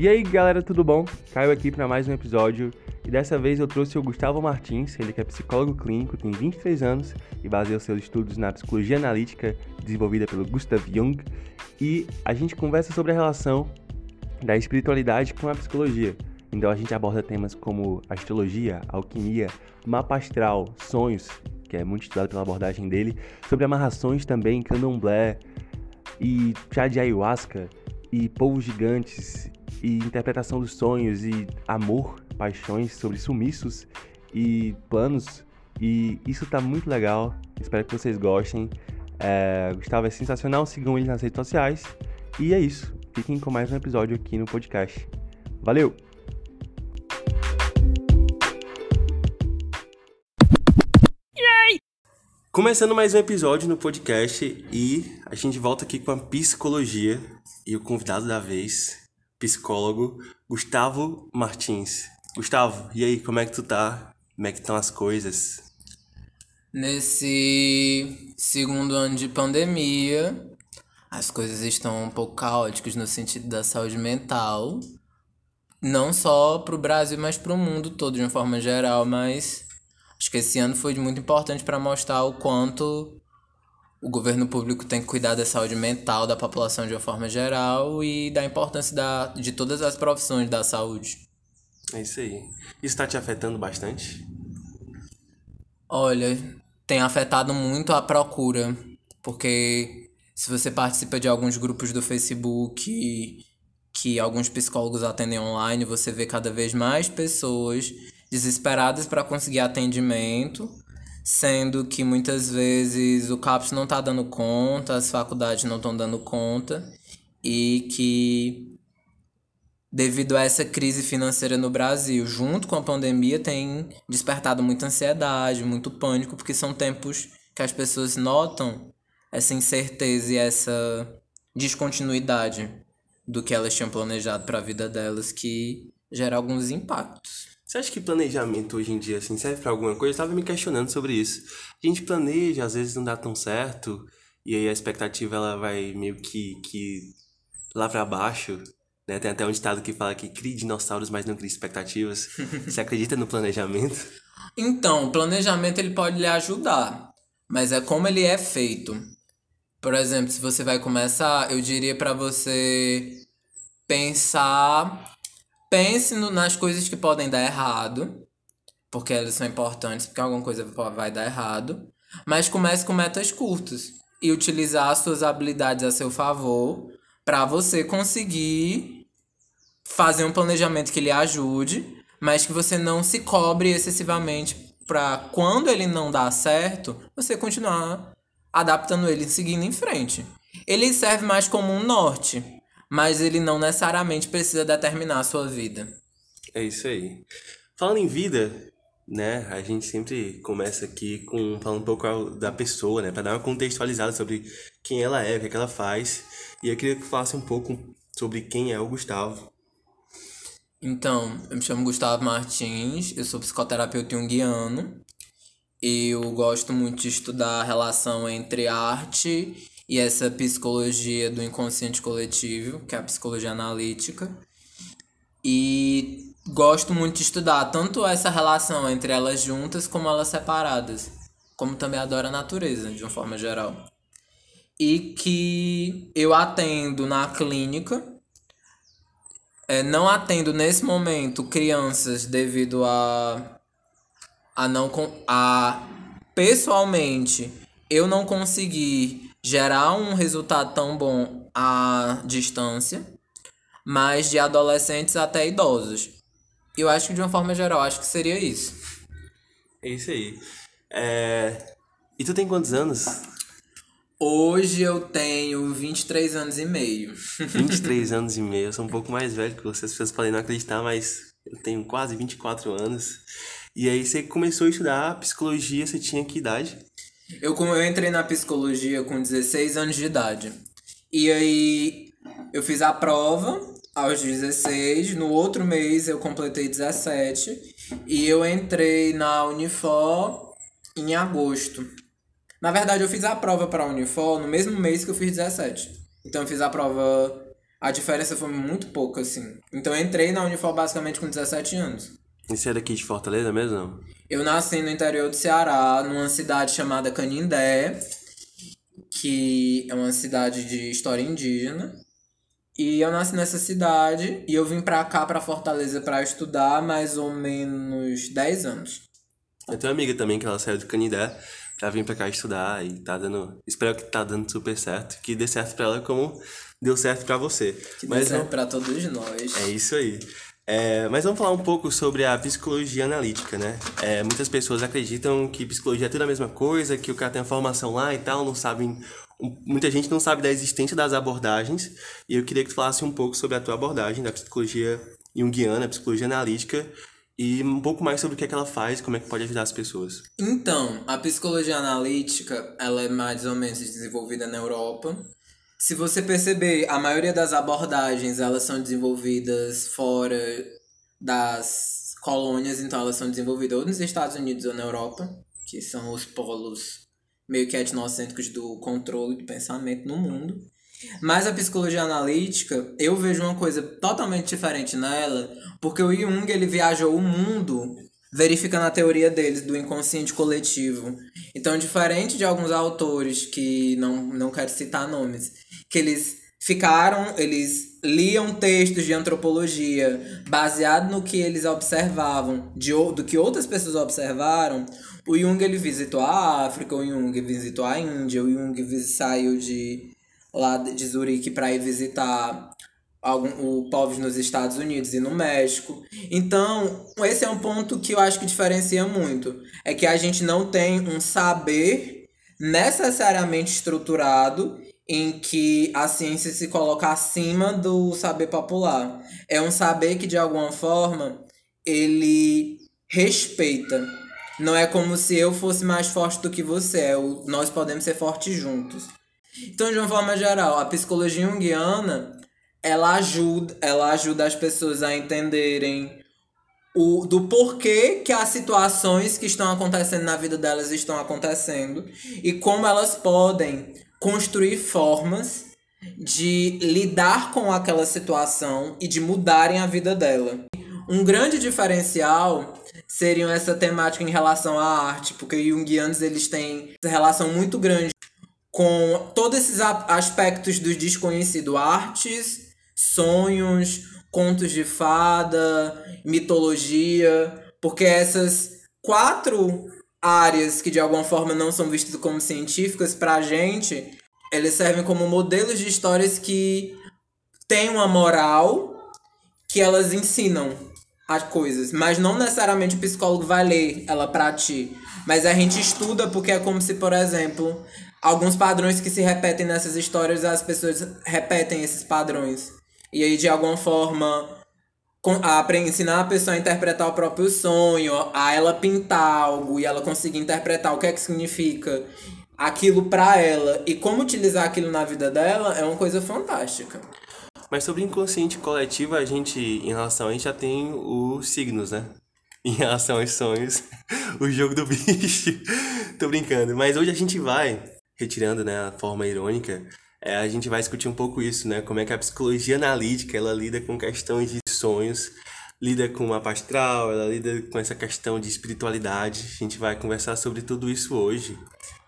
E aí galera, tudo bom? Caio aqui para mais um episódio e dessa vez eu trouxe o Gustavo Martins, ele que é psicólogo clínico, tem 23 anos e baseia seus estudos na psicologia analítica desenvolvida pelo Gustav Jung e a gente conversa sobre a relação da espiritualidade com a psicologia. Então a gente aborda temas como astrologia, alquimia, mapa astral, sonhos, que é muito estudado pela abordagem dele, sobre amarrações também, candomblé e chá de ayahuasca e povos gigantes e interpretação dos sonhos e amor, paixões sobre sumiços e planos. E isso tá muito legal. Espero que vocês gostem. É, Gustavo é sensacional, sigam ele nas redes sociais. E é isso. Fiquem com mais um episódio aqui no podcast. Valeu! Começando mais um episódio no podcast e a gente volta aqui com a psicologia e o convidado da vez, psicólogo Gustavo Martins. Gustavo, e aí, como é que tu tá? Como é que estão as coisas? Nesse segundo ano de pandemia, as coisas estão um pouco caóticas no sentido da saúde mental. Não só pro Brasil, mas pro mundo todo de uma forma geral, mas acho que esse ano foi muito importante para mostrar o quanto o governo público tem que cuidar da saúde mental da população de uma forma geral e da importância da, de todas as profissões da saúde. É isso aí. Isso está te afetando bastante? Olha, tem afetado muito a procura, porque se você participa de alguns grupos do Facebook que alguns psicólogos atendem online, você vê cada vez mais pessoas desesperadas para conseguir atendimento sendo que muitas vezes o CAPES não está dando conta, as faculdades não estão dando conta, e que devido a essa crise financeira no Brasil, junto com a pandemia, tem despertado muita ansiedade, muito pânico, porque são tempos que as pessoas notam essa incerteza e essa descontinuidade do que elas tinham planejado para a vida delas, que gera alguns impactos. Você acha que planejamento hoje em dia assim, serve para alguma coisa? Eu estava me questionando sobre isso. A gente planeja, às vezes não dá tão certo, e aí a expectativa ela vai meio que, que lá para baixo. Né? Tem até um estado que fala que crie dinossauros, mas não crie expectativas. Você acredita no planejamento? Então, o planejamento ele pode lhe ajudar, mas é como ele é feito. Por exemplo, se você vai começar, eu diria para você pensar Pense no, nas coisas que podem dar errado, porque elas são importantes, porque alguma coisa vai dar errado. Mas comece com metas curtas e utilizar as suas habilidades a seu favor para você conseguir fazer um planejamento que lhe ajude, mas que você não se cobre excessivamente para quando ele não dá certo, você continuar adaptando ele e seguindo em frente. Ele serve mais como um norte mas ele não necessariamente precisa determinar a sua vida. É isso aí. Falando em vida, né, a gente sempre começa aqui com falando um pouco da pessoa, né, para dar uma contextualizada sobre quem ela é, o que, é que ela faz. E eu queria que falasse um pouco sobre quem é o Gustavo. Então, eu me chamo Gustavo Martins, eu sou psicoterapeuta junguiano. Eu gosto muito de estudar a relação entre arte e essa psicologia do inconsciente coletivo, que é a psicologia analítica. E gosto muito de estudar tanto essa relação entre elas juntas como elas separadas, como também adoro a natureza, de uma forma geral. E que eu atendo na clínica, é, não atendo nesse momento crianças devido a, a não a pessoalmente eu não conseguir gerar um resultado tão bom à distância, mas de adolescentes até idosos. Eu acho que de uma forma geral, acho que seria isso. É isso aí. É... E tu tem quantos anos? Hoje eu tenho 23 anos e meio. 23 anos e meio. Eu sou um pouco mais velho que vocês, pessoas podem não acreditar, mas eu tenho quase 24 anos. E aí você começou a estudar psicologia, você tinha que idade? Eu, eu entrei na psicologia com 16 anos de idade. E aí eu fiz a prova aos 16, no outro mês eu completei 17 e eu entrei na Unifor em agosto. Na verdade, eu fiz a prova para a Unifor no mesmo mês que eu fiz 17. Então eu fiz a prova A diferença foi muito pouca, assim. Então eu entrei na Unifor basicamente com 17 anos. E você é daqui de Fortaleza mesmo? Não? Eu nasci no interior do Ceará, numa cidade chamada Canindé, que é uma cidade de história indígena. E eu nasci nessa cidade e eu vim pra cá, pra Fortaleza, pra estudar mais ou menos 10 anos. Eu tenho uma amiga também que ela saiu do Canindé pra vir pra cá estudar e tá dando. Espero que tá dando super certo. Que dê certo pra ela como deu certo pra você. Que dê certo pra todos nós. É isso aí. É, mas vamos falar um pouco sobre a psicologia analítica, né? É, muitas pessoas acreditam que psicologia é tudo a mesma coisa, que o cara tem a formação lá e tal, não sabem. Muita gente não sabe da existência das abordagens, e eu queria que tu falasse um pouco sobre a tua abordagem da psicologia junguiana, psicologia analítica, e um pouco mais sobre o que, é que ela faz, como é que pode ajudar as pessoas. Então, a psicologia analítica, ela é mais ou menos desenvolvida na Europa, se você perceber, a maioria das abordagens elas são desenvolvidas fora das colônias, então elas são desenvolvidas ou nos Estados Unidos ou na Europa, que são os polos meio que etnocêntricos do controle do pensamento no mundo. Mas a psicologia analítica, eu vejo uma coisa totalmente diferente nela, porque o Jung ele viajou o mundo verificando a teoria deles do inconsciente coletivo. Então, diferente de alguns autores que não, não quero citar nomes, que eles ficaram, eles liam textos de antropologia baseado no que eles observavam, de, do que outras pessoas observaram. O Jung ele visitou a África, o Jung visitou a Índia, o Jung saiu de lá de Zurique para ir visitar algum, o povos nos Estados Unidos e no México. Então, esse é um ponto que eu acho que diferencia muito. É que a gente não tem um saber necessariamente estruturado em que a ciência se coloca acima do saber popular. É um saber que, de alguma forma, ele respeita. Não é como se eu fosse mais forte do que você. É nós podemos ser fortes juntos. Então, de uma forma geral, a psicologia junguiana ela ajuda, ela ajuda as pessoas a entenderem o, do porquê que as situações que estão acontecendo na vida delas estão acontecendo e como elas podem construir formas de lidar com aquela situação e de mudarem a vida dela. Um grande diferencial seriam essa temática em relação à arte, porque junguianos eles têm essa relação muito grande com todos esses aspectos do desconhecido, artes, sonhos, contos de fada, mitologia, porque essas quatro áreas que de alguma forma não são vistas como científicas pra gente, eles servem como modelos de histórias que têm uma moral que elas ensinam as coisas, mas não necessariamente o psicólogo vai ler ela pra ti, mas a gente estuda porque é como se, por exemplo, alguns padrões que se repetem nessas histórias, as pessoas repetem esses padrões. E aí, de alguma forma, a, ensinar a pessoa a interpretar o próprio sonho, a ela pintar algo e ela conseguir interpretar o que é que significa aquilo para ela e como utilizar aquilo na vida dela é uma coisa fantástica. Mas sobre inconsciente coletivo, a gente, em relação a gente já tem os signos, né? Em relação aos sonhos, o jogo do bicho. Tô brincando. Mas hoje a gente vai, retirando né, a forma irônica, é, a gente vai discutir um pouco isso, né? Como é que a psicologia analítica ela lida com questões de sonhos, lida com o mapa astral, ela lida com essa questão de espiritualidade. A gente vai conversar sobre tudo isso hoje,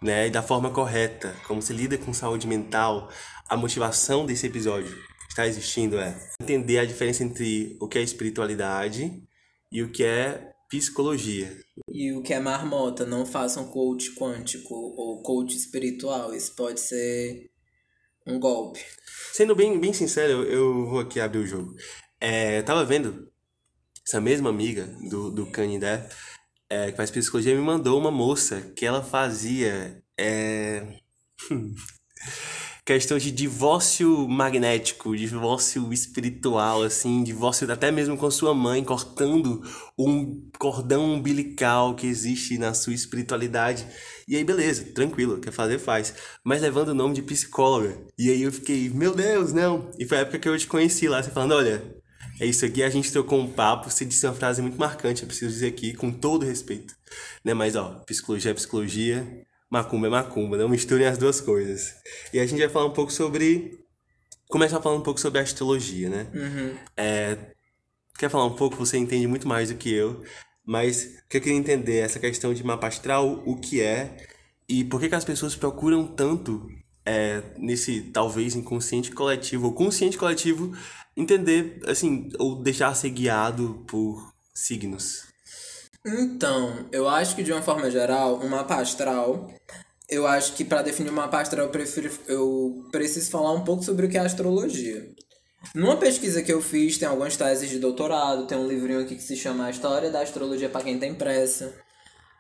né? E da forma correta, como se lida com saúde mental. A motivação desse episódio está existindo é entender a diferença entre o que é espiritualidade e o que é psicologia. E o que é marmota, não façam coach quântico ou coach espiritual. Isso pode ser um golpe. Sendo bem, bem sincero, eu vou aqui abrir o jogo. É, eu tava vendo essa mesma amiga do, do Canindé, é, que faz psicologia, me mandou uma moça que ela fazia. É... questão de divórcio magnético, divórcio espiritual, assim, divórcio até mesmo com sua mãe, cortando um cordão umbilical que existe na sua espiritualidade. E aí, beleza, tranquilo, quer fazer, faz. Mas levando o nome de psicóloga. E aí eu fiquei, meu Deus, não. E foi a época que eu te conheci lá, você falando, olha, é isso aqui, a gente trocou um papo, você disse uma frase muito marcante, eu preciso dizer aqui, com todo respeito. Né? Mas, ó, psicologia é psicologia, macumba é macumba, não misturem as duas coisas. E a gente vai falar um pouco sobre começar falando um pouco sobre astrologia, né? Uhum. É, quer falar um pouco? Você entende muito mais do que eu, mas o que eu queria entender essa questão de mapa astral, o que é e por que, que as pessoas procuram tanto é, nesse talvez inconsciente coletivo ou consciente coletivo entender, assim, ou deixar ser guiado por signos. Então, eu acho que de uma forma geral, um mapa astral eu acho que para definir uma mapa astral eu, prefiro, eu preciso falar um pouco sobre o que é astrologia. Numa pesquisa que eu fiz, tem algumas teses de doutorado, tem um livrinho aqui que se chama A História da Astrologia para quem tem pressa.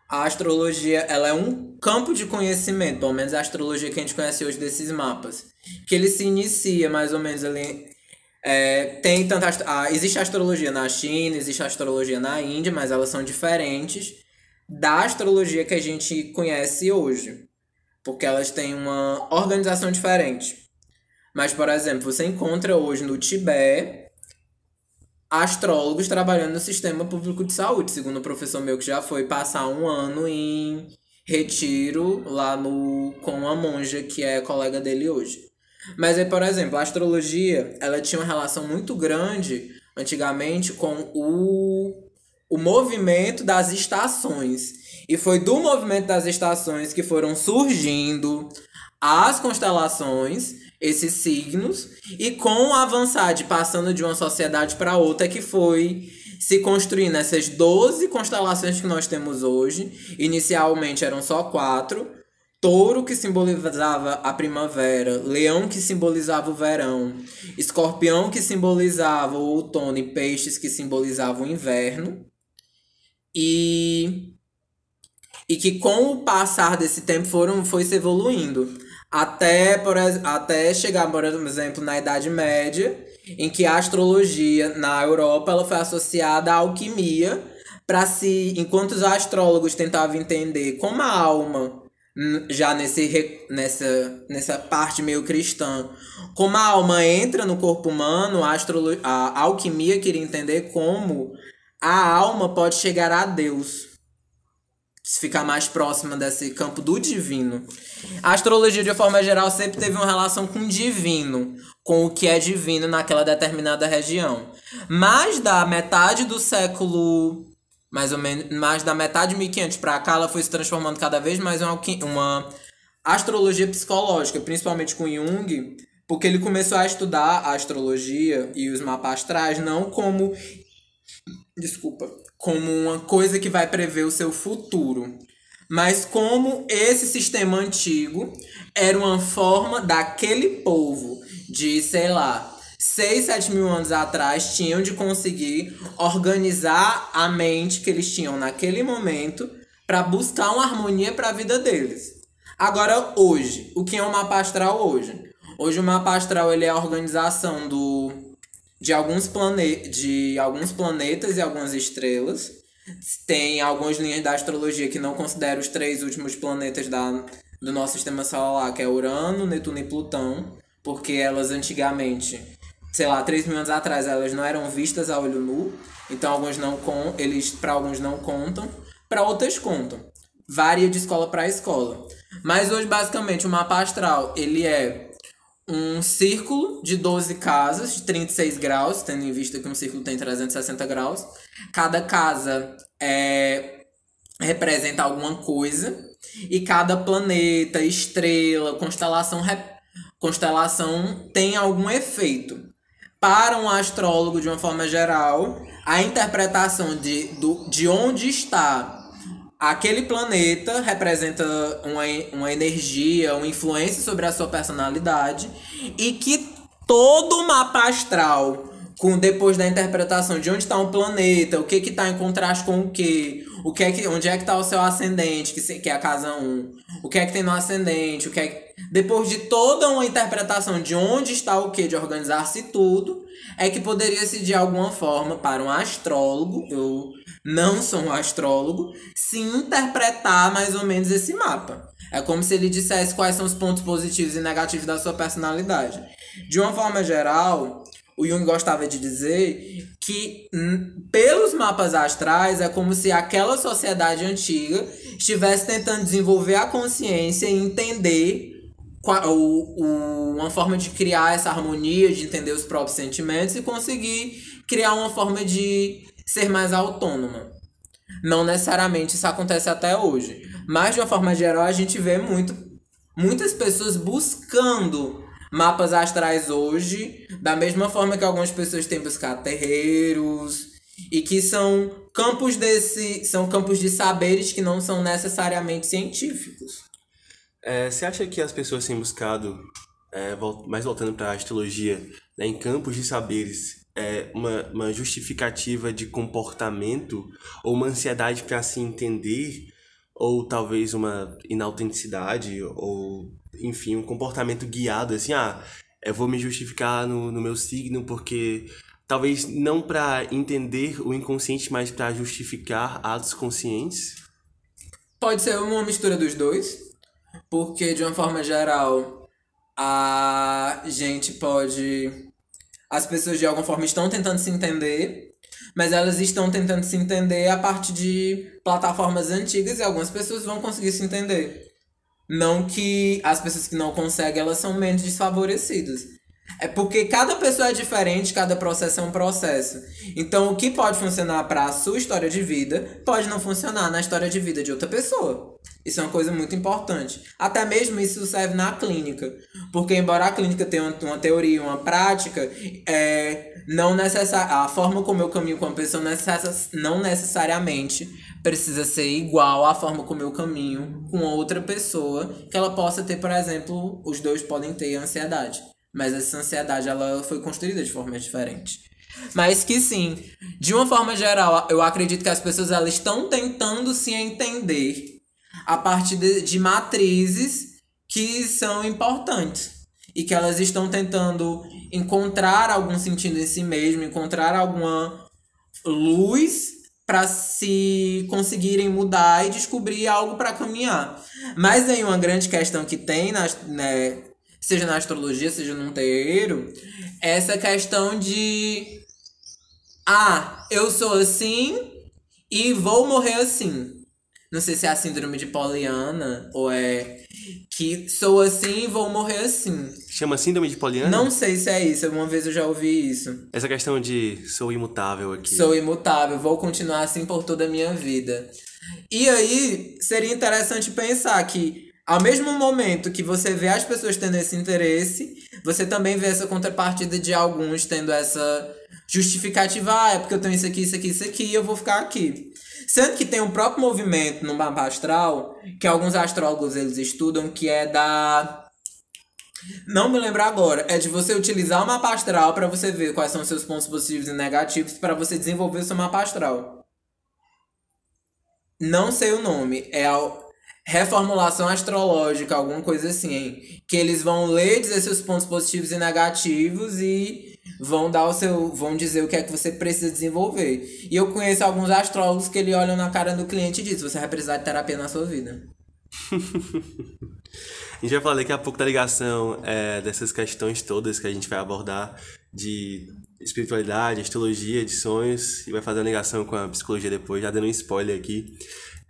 A astrologia, ela é um campo de conhecimento, pelo menos a astrologia que a gente conhece hoje desses mapas, que ele se inicia mais ou menos ali é, tem tanta ah, existe astrologia na China, existe astrologia na Índia, mas elas são diferentes da astrologia que a gente conhece hoje porque elas têm uma organização diferente. Mas, por exemplo, você encontra hoje no Tibete astrólogos trabalhando no sistema público de saúde, segundo o professor meu que já foi passar um ano em retiro lá no com uma monja que é colega dele hoje. Mas aí, por exemplo, a astrologia, ela tinha uma relação muito grande antigamente com o, o movimento das estações. E foi do movimento das estações que foram surgindo as constelações, esses signos, e com o avançar de passando de uma sociedade para outra que foi se construindo essas 12 constelações que nós temos hoje. Inicialmente eram só quatro. Touro que simbolizava a primavera, Leão que simbolizava o verão, Escorpião que simbolizava o outono e Peixes que simbolizava o inverno. E e que com o passar desse tempo foram foi se evoluindo até por até chegar por exemplo na Idade Média em que a astrologia na Europa ela foi associada à alquimia para se enquanto os astrólogos tentavam entender como a alma já nesse nessa nessa parte meio cristã como a alma entra no corpo humano a, astrolo a alquimia queria entender como a alma pode chegar a Deus ficar mais próxima desse campo do divino. A astrologia, de forma geral, sempre teve uma relação com o divino, com o que é divino naquela determinada região. Mas da metade do século, mais ou menos, mais da metade de 1500 para cá, ela foi se transformando cada vez mais em uma, uma astrologia psicológica, principalmente com Jung, porque ele começou a estudar a astrologia e os mapas astrais não como desculpa, como uma coisa que vai prever o seu futuro, mas como esse sistema antigo era uma forma daquele povo de, sei lá, 6, 7 mil anos atrás, tinham de conseguir organizar a mente que eles tinham naquele momento para buscar uma harmonia para a vida deles. Agora, hoje, o que é um mapa astral hoje? Hoje o mapa astral ele é a organização do de alguns, plane de alguns planetas e algumas estrelas. Tem algumas linhas da astrologia que não consideram os três últimos planetas da, do nosso sistema solar, que é Urano, Netuno e Plutão, porque elas antigamente, sei lá, 3 mil anos atrás, elas não eram vistas a olho nu. Então alguns não com, eles para alguns não contam, para outras contam. Varia de escola para escola. Mas hoje basicamente o mapa astral, ele é um círculo de 12 casas de 36 graus, tendo em vista que um círculo tem 360 graus. Cada casa é, representa alguma coisa e cada planeta, estrela, constelação, constelação tem algum efeito. Para um astrólogo, de uma forma geral, a interpretação de, do, de onde está aquele planeta representa uma, uma energia, uma influência sobre a sua personalidade e que todo o mapa astral com depois da interpretação de onde está um planeta, o que que está em contraste com o que, o que é que onde é que está o seu ascendente, que, que é a casa 1, o que é que tem no ascendente, o que é que, depois de toda uma interpretação de onde está o que, de organizar-se tudo, é que poderia se de alguma forma para um astrólogo, eu não sou um astrólogo, se interpretar mais ou menos esse mapa. É como se ele dissesse quais são os pontos positivos e negativos da sua personalidade. De uma forma geral, o Jung gostava de dizer que hum, pelos mapas astrais é como se aquela sociedade antiga estivesse tentando desenvolver a consciência e entender uma forma de criar essa harmonia, de entender os próprios sentimentos e conseguir criar uma forma de ser mais autônoma. Não necessariamente isso acontece até hoje, mas de uma forma geral a gente vê muito, muitas pessoas buscando mapas astrais hoje, da mesma forma que algumas pessoas têm buscado terreiros e que são campos desse são campos de saberes que não são necessariamente científicos. É, você acha que as pessoas têm buscado, é, mais voltando para a astrologia, né, em campos de saberes, é, uma, uma justificativa de comportamento ou uma ansiedade para se entender, ou talvez uma inautenticidade, ou enfim, um comportamento guiado, assim, ah, eu vou me justificar no, no meu signo porque talvez não para entender o inconsciente, mas para justificar atos conscientes? Pode ser uma mistura dos dois. Porque, de uma forma geral, a gente pode. As pessoas de alguma forma estão tentando se entender, mas elas estão tentando se entender a partir de plataformas antigas e algumas pessoas vão conseguir se entender. Não que as pessoas que não conseguem, elas são menos desfavorecidas. É porque cada pessoa é diferente, cada processo é um processo. Então, o que pode funcionar para a sua história de vida pode não funcionar na história de vida de outra pessoa. Isso é uma coisa muito importante. Até mesmo isso serve na clínica. Porque, embora a clínica tenha uma, teoria uma prática, é, não necessar, a forma como eu caminho com a pessoa necess, não necessariamente precisa ser igual à forma como eu caminho com outra pessoa, que ela possa ter, por exemplo, os dois podem ter ansiedade. Mas essa ansiedade ela foi construída de formas diferentes. Mas que sim, de uma forma geral, eu acredito que as pessoas elas estão tentando se entender a partir de, de matrizes que são importantes e que elas estão tentando encontrar algum sentido em si mesmo, encontrar alguma luz para se conseguirem mudar e descobrir algo para caminhar. Mas aí uma grande questão que tem, na, né, seja na astrologia, seja num terreiro, essa questão de ah, eu sou assim e vou morrer assim. Não sei se é a síndrome de Poliana ou é que sou assim e vou morrer assim. Chama síndrome de Poliana? Não sei se é isso, uma vez eu já ouvi isso. Essa questão de sou imutável aqui. Sou imutável, vou continuar assim por toda a minha vida. E aí seria interessante pensar que ao mesmo momento que você vê as pessoas tendo esse interesse, você também vê essa contrapartida de alguns tendo essa justificativa, ah, é porque eu tenho isso aqui, isso aqui, isso aqui, e eu vou ficar aqui. Sendo que tem um próprio movimento no mapa astral, que alguns astrólogos eles estudam, que é da. Não me lembro agora, é de você utilizar o mapa astral para você ver quais são os seus pontos positivos e negativos para você desenvolver o seu mapa astral. Não sei o nome, é a reformulação astrológica, alguma coisa assim, hein? que eles vão ler, dizer seus pontos positivos e negativos e vão dar o seu, vão dizer o que é que você precisa desenvolver. E eu conheço alguns astrólogos que ele olham na cara do cliente e diz: você vai precisar de terapia na sua vida. a gente vai falar daqui a pouco da ligação é, dessas questões todas que a gente vai abordar de espiritualidade, astrologia, de sonhos, e vai fazer uma ligação com a psicologia depois, já dando um spoiler aqui.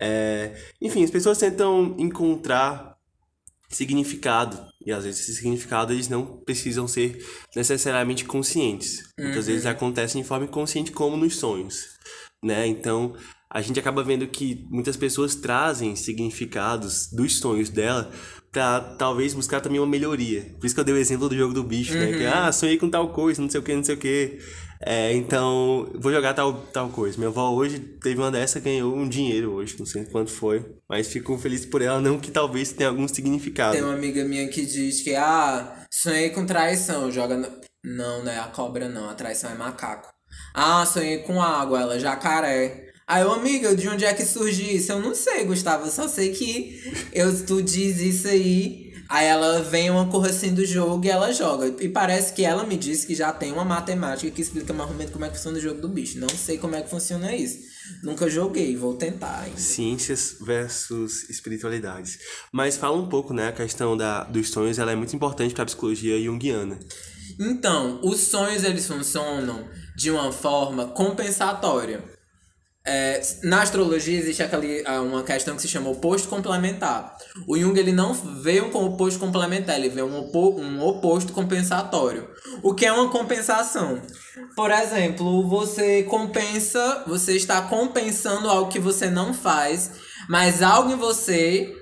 É, enfim, as pessoas tentam encontrar significado. E às vezes esse significado eles não precisam ser necessariamente conscientes. Muitas vezes uhum. acontecem de forma inconsciente como nos sonhos, né? Então, a gente acaba vendo que muitas pessoas trazem significados dos sonhos dela para talvez buscar também uma melhoria. Por isso que eu dei o exemplo do jogo do bicho, uhum. né? Que, uhum. ah, sonhei com tal coisa, não sei o que, não sei o que. É, então, vou jogar tal, tal coisa. Minha avó hoje teve uma dessa, ganhou um dinheiro hoje, não sei quanto foi. Mas fico feliz por ela, não que talvez tenha algum significado. Tem uma amiga minha que diz que, ah, sonhei com traição, joga. No... Não, não é a cobra, não, a traição é macaco. Ah, sonhei com água, ela jacaré. Aí eu, amiga, de onde é que surgiu isso? Eu não sei, Gustavo, eu só sei que eu, tu diz isso aí Aí ela vem uma cor assim do jogo e ela joga. E parece que ela me disse que já tem uma matemática que explica mais ou menos como é que funciona o jogo do bicho. Não sei como é que funciona isso. Nunca joguei, vou tentar ainda. Ciências versus espiritualidades. Mas fala um pouco, né? A questão da, dos sonhos ela é muito importante para a psicologia junguiana. Então, os sonhos eles funcionam de uma forma compensatória. É, na astrologia existe aquele, ah, uma questão que se chama oposto complementar. O Jung ele não vê um oposto complementar, ele vê um, opo, um oposto compensatório. O que é uma compensação? Por exemplo, você compensa, você está compensando algo que você não faz, mas algo em você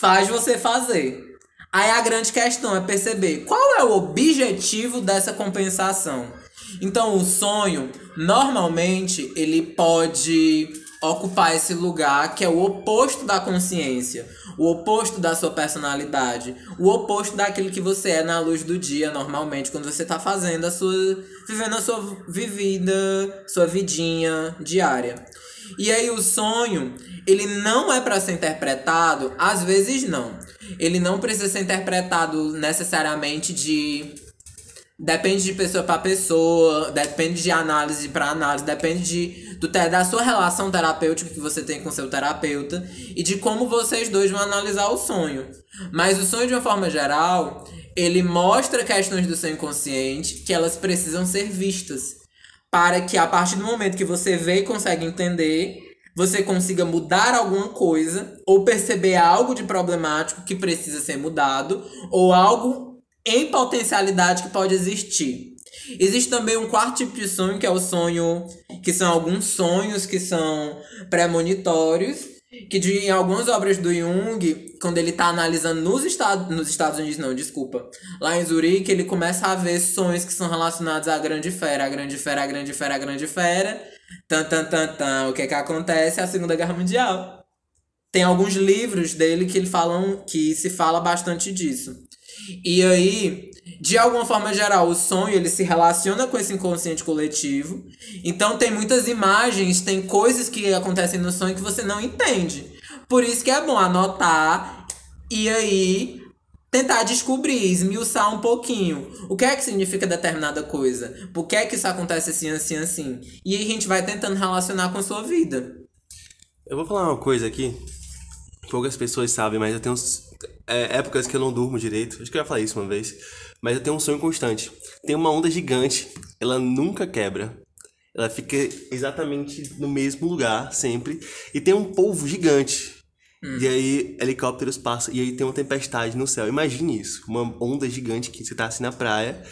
faz você fazer. Aí a grande questão é perceber qual é o objetivo dessa compensação. Então, o sonho, normalmente, ele pode ocupar esse lugar que é o oposto da consciência, o oposto da sua personalidade, o oposto daquilo que você é na luz do dia, normalmente, quando você está fazendo a sua. vivendo a sua vivida, sua vidinha diária. E aí o sonho, ele não é para ser interpretado, às vezes não. Ele não precisa ser interpretado necessariamente de Depende de pessoa para pessoa, depende de análise para análise, depende de, do, da sua relação terapêutica que você tem com seu terapeuta e de como vocês dois vão analisar o sonho. Mas o sonho, de uma forma geral, ele mostra questões do seu inconsciente que elas precisam ser vistas. Para que a partir do momento que você vê e consegue entender, você consiga mudar alguma coisa ou perceber algo de problemático que precisa ser mudado ou algo em potencialidade que pode existir. Existe também um quarto tipo de sonho, que é o sonho, que são alguns sonhos que são premonitórios, que de, em algumas obras do Jung, quando ele está analisando nos Estados, nos Estados Unidos, não, desculpa, lá em Zurique, ele começa a ver sonhos que são relacionados à grande fera, a grande fera, a grande fera, a grande fera, tan, tan, tan, tan, o que que acontece? A Segunda Guerra Mundial. Tem alguns livros dele que ele falam que se fala bastante disso. E aí, de alguma forma geral, o sonho ele se relaciona com esse inconsciente coletivo. Então tem muitas imagens, tem coisas que acontecem no sonho que você não entende. Por isso que é bom anotar e aí tentar descobrir, esmiuçar um pouquinho. O que é que significa determinada coisa? Por que é que isso acontece assim, assim, assim? E aí a gente vai tentando relacionar com a sua vida. Eu vou falar uma coisa aqui. Poucas pessoas sabem, mas eu tenho é, épocas que eu não durmo direito. Acho que eu já falei isso uma vez. Mas eu tenho um sonho constante. Tem uma onda gigante, ela nunca quebra. Ela fica exatamente no mesmo lugar, sempre. E tem um polvo gigante. Hum. E aí, helicópteros passam. E aí tem uma tempestade no céu. Imagine isso. Uma onda gigante que você tá assim na praia.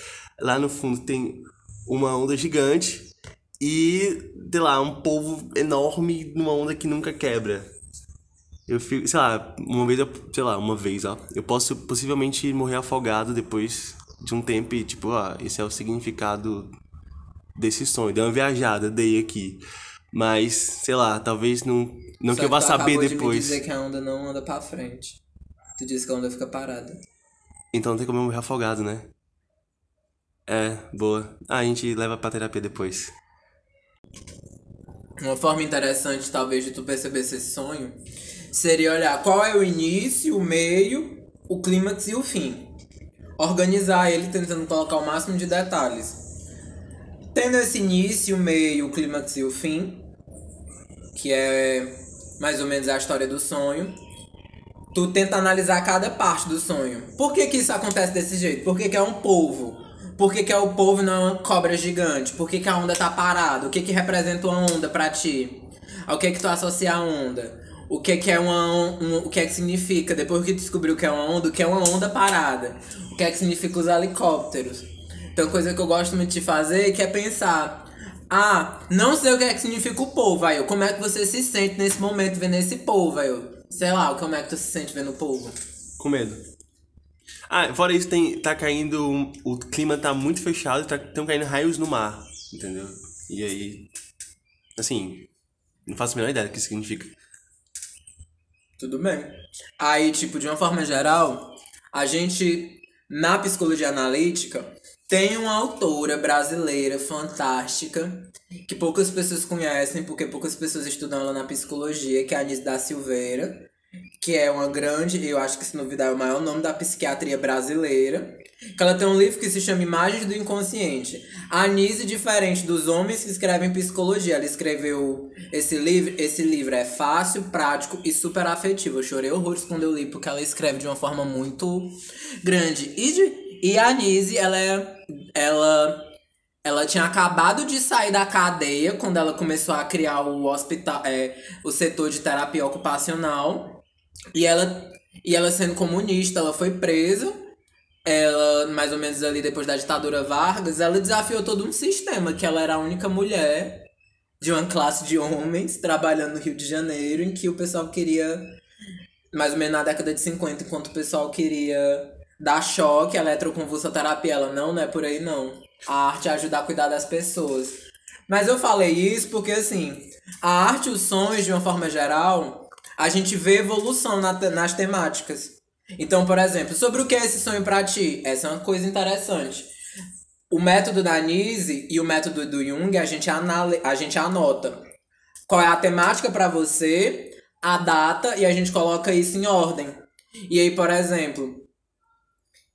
Lá no fundo tem uma onda gigante. E, sei lá, um polvo enorme numa onda que nunca quebra. Eu fico, sei lá, uma vez, sei lá, uma vez, ó. Eu posso possivelmente morrer afogado depois de um tempo e, tipo, ah, esse é o significado desse sonho. Dei uma viajada, dei aqui. Mas, sei lá, talvez não, não que eu vá saber depois. De me dizer que a onda não anda pra frente. Tu disse que a onda fica parada. Então não tem como eu morrer afogado, né? É, boa. Ah, a gente leva pra terapia depois. Uma forma interessante, talvez, de tu perceber esse sonho seria olhar qual é o início, o meio, o clímax e o fim. Organizar ele tentando colocar o máximo de detalhes. Tendo esse início, o meio, o clímax e o fim, que é mais ou menos a história do sonho, tu tenta analisar cada parte do sonho. Por que, que isso acontece desse jeito? Por que, que é um polvo? Por que, que é o polvo não é uma cobra gigante? Por que, que a onda tá parada? O que, que representa uma onda para ti? Ao que, que tu associa a onda? O que é, que é uma um, o que é que significa, depois que descobriu o que é uma onda, o que é uma onda parada, o que é que significa os helicópteros. Então, coisa que eu gosto muito de fazer que é pensar, ah, não sei o que é que significa o povo, aí, como é que você se sente nesse momento vendo esse povo, aí, sei lá, como é que tu se sente vendo o povo? Com medo. Ah, fora isso, tem, tá caindo. O clima tá muito fechado, tá, estão caindo raios no mar, entendeu? E aí. Assim, não faço a menor ideia do que significa. Tudo bem. Aí, tipo, de uma forma geral, a gente, na psicologia analítica, tem uma autora brasileira fantástica que poucas pessoas conhecem, porque poucas pessoas estudam ela na psicologia, que é a Anis da Silveira que é uma grande, eu acho que se duvidar é o maior nome da psiquiatria brasileira, que ela tem um livro que se chama Imagens do Inconsciente. A Anise, diferente dos homens que escrevem psicologia, ela escreveu esse livro, esse livro é fácil, prático e super afetivo. Eu chorei horrores quando eu li, porque ela escreve de uma forma muito grande. E, de, e a Anise, ela é, ela ela tinha acabado de sair da cadeia quando ela começou a criar o hospital, é, o setor de terapia ocupacional. E ela, e ela sendo comunista, ela foi presa. Ela, mais ou menos ali depois da ditadura Vargas, ela desafiou todo um sistema, que ela era a única mulher de uma classe de homens trabalhando no Rio de Janeiro, em que o pessoal queria, mais ou menos na década de 50, enquanto o pessoal queria dar choque, eletroconvulsoterapia, ela não, não é por aí não. A arte ajuda a cuidar das pessoas. Mas eu falei isso porque, assim, a arte e os sonhos, de uma forma geral, a gente vê evolução na, nas temáticas. Então, por exemplo, sobre o que é esse sonho para ti? Essa é uma coisa interessante. O método da Nise e o método do Jung, a gente, anale, a gente anota qual é a temática para você, a data, e a gente coloca isso em ordem. E aí, por exemplo,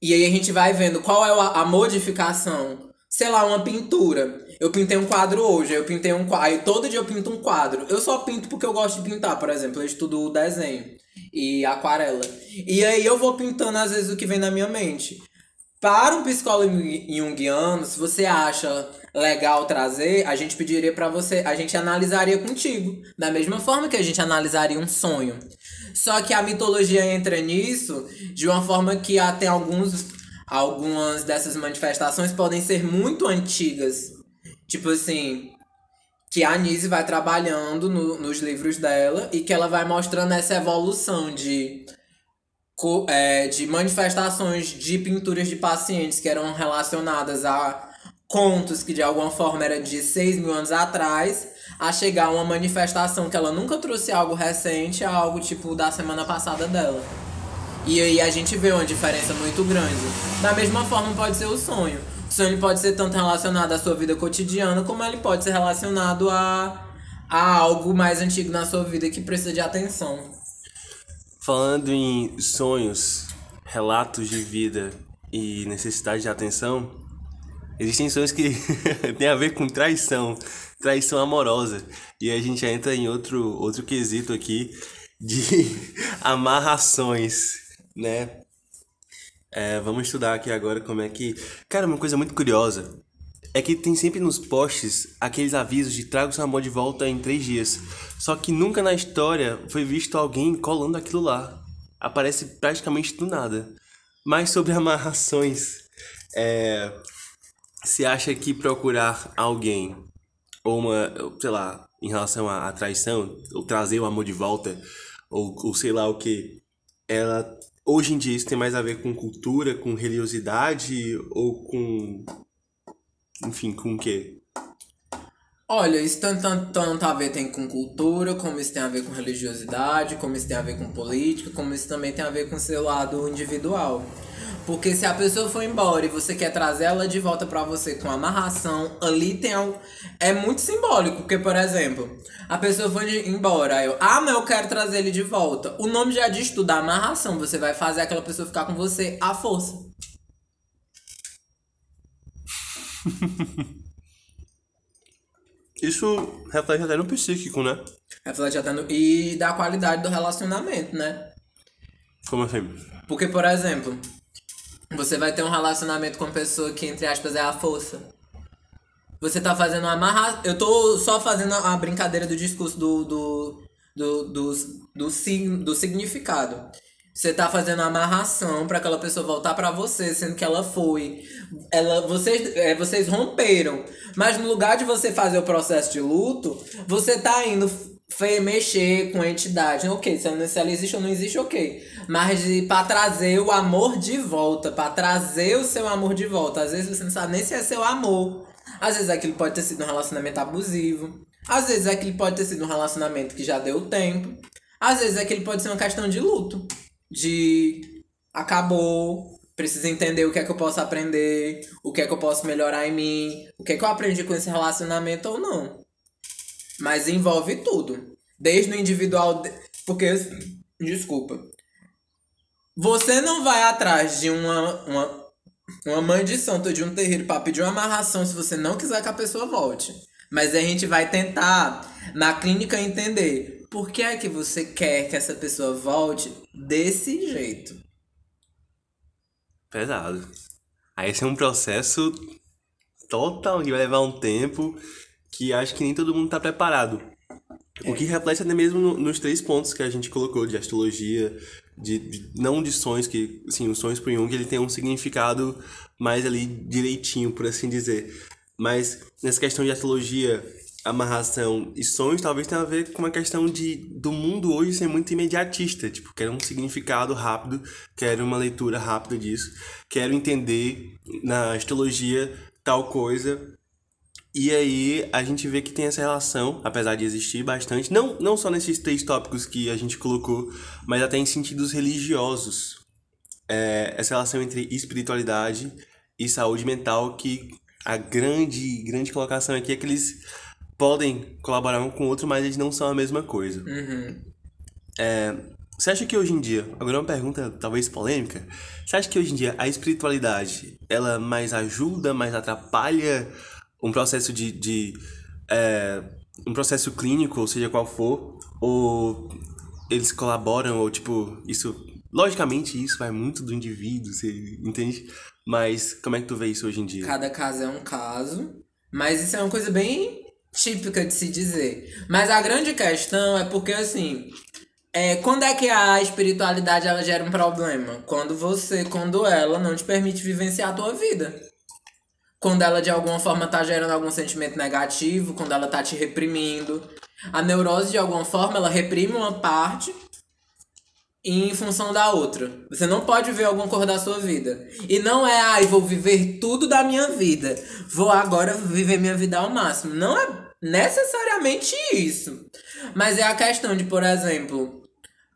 e aí a gente vai vendo qual é a modificação. Sei lá, uma pintura. Eu pintei um quadro hoje, eu pintei um quadro. Aí todo dia eu pinto um quadro. Eu só pinto porque eu gosto de pintar, por exemplo. Eu estudo desenho e aquarela. E aí eu vou pintando às vezes o que vem na minha mente. Para um psicólogo junguiano, se você acha legal trazer, a gente pediria para você, a gente analisaria contigo, da mesma forma que a gente analisaria um sonho. Só que a mitologia entra nisso de uma forma que até alguns algumas dessas manifestações podem ser muito antigas. Tipo assim, que a Anise vai trabalhando no, nos livros dela e que ela vai mostrando essa evolução de, é, de manifestações de pinturas de pacientes que eram relacionadas a contos que de alguma forma era de 6 mil anos atrás, a chegar a uma manifestação que ela nunca trouxe algo recente a algo tipo da semana passada dela. E aí a gente vê uma diferença muito grande. Da mesma forma pode ser o sonho. O sonho pode ser tanto relacionado à sua vida cotidiana, como ele pode ser relacionado a, a algo mais antigo na sua vida que precisa de atenção. Falando em sonhos, relatos de vida e necessidade de atenção, existem sonhos que têm a ver com traição, traição amorosa. E a gente entra em outro, outro quesito aqui de amarrações né? É, vamos estudar aqui agora como é que. Cara, uma coisa muito curiosa é que tem sempre nos posts aqueles avisos de traga o seu amor de volta em três dias. Só que nunca na história foi visto alguém colando aquilo lá. Aparece praticamente do nada. Mas sobre amarrações, é, se acha que procurar alguém ou uma, sei lá, em relação à, traição, ou trazer o amor de volta, ou, ou sei lá o que, ela hoje em dia isso tem mais a ver com cultura, com religiosidade ou com. Enfim, com o quê? Olha, isso tanto, tanto, tanto a ver tem com cultura, como isso tem a ver com religiosidade, como isso tem a ver com política, como isso também tem a ver com seu lado individual. Porque se a pessoa for embora e você quer trazer ela de volta para você com amarração, ali tem algo. É muito simbólico, porque, por exemplo, a pessoa foi embora, eu, ah, mas eu quero trazer ele de volta. O nome já diz tudo, amarração. Você vai fazer aquela pessoa ficar com você à força. Isso reflete até no psíquico, né? Reflete até no. E da qualidade do relacionamento, né? Como assim? Porque, por exemplo, você vai ter um relacionamento com uma pessoa que, entre aspas, é a força. Você tá fazendo uma amarra... Eu tô só fazendo a brincadeira do discurso do, do, do, do, do, sig... do significado. Você tá fazendo uma amarração para aquela pessoa voltar para você, sendo que ela foi. Ela, vocês, é, vocês romperam. Mas no lugar de você fazer o processo de luto, você tá indo mexer com a entidade. Ok, se ela, se ela existe ou não existe, ok. Mas para trazer o amor de volta, para trazer o seu amor de volta. Às vezes você não sabe nem se é seu amor. Às vezes aquilo pode ter sido um relacionamento abusivo. Às vezes aquilo pode ter sido um relacionamento que já deu tempo. Às vezes aquilo pode ser uma questão de luto. De acabou, preciso entender o que é que eu posso aprender, o que é que eu posso melhorar em mim, o que é que eu aprendi com esse relacionamento ou não. Mas envolve tudo. Desde o individual. Porque, desculpa. Você não vai atrás de uma, uma, uma mãe de santo de um terreiro para pedir uma amarração se você não quiser que a pessoa volte. Mas a gente vai tentar, na clínica, entender por que é que você quer que essa pessoa volte desse jeito. Pesado. Aí esse é um processo total, que vai levar um tempo que acho que nem todo mundo está preparado. O que reflete até mesmo no, nos três pontos que a gente colocou de astrologia, de, de não de sonhos, que, assim, os sonhos pro Jung, ele tem um significado mais ali direitinho, por assim dizer. Mas nessa questão de astrologia, amarração e sonhos talvez tenha a ver com uma questão de do mundo hoje ser muito imediatista, tipo, quero um significado rápido, quero uma leitura rápida disso, quero entender na astrologia tal coisa. E aí a gente vê que tem essa relação, apesar de existir bastante, não, não só nesses três tópicos que a gente colocou, mas até em sentidos religiosos. É, essa relação entre espiritualidade e saúde mental, que a grande, grande colocação aqui é que eles podem colaborar um com o outro, mas eles não são a mesma coisa. Uhum. É, você acha que hoje em dia, agora é uma pergunta talvez polêmica, você acha que hoje em dia a espiritualidade ela mais ajuda, mais atrapalha um processo de, de é, um processo clínico, ou seja qual for, ou eles colaboram, ou tipo, isso, logicamente isso vai muito do indivíduo, você entende? Mas como é que tu vê isso hoje em dia? Cada caso é um caso, mas isso é uma coisa bem típica de se dizer. Mas a grande questão é porque, assim, é, quando é que a espiritualidade ela gera um problema? Quando você, quando ela não te permite vivenciar a tua vida. Quando ela de alguma forma tá gerando algum sentimento negativo, quando ela tá te reprimindo. A neurose, de alguma forma, ela reprime uma parte em função da outra. Você não pode ver alguma coisa da sua vida. E não é, ai, ah, vou viver tudo da minha vida. Vou agora viver minha vida ao máximo. Não é necessariamente isso. Mas é a questão de, por exemplo,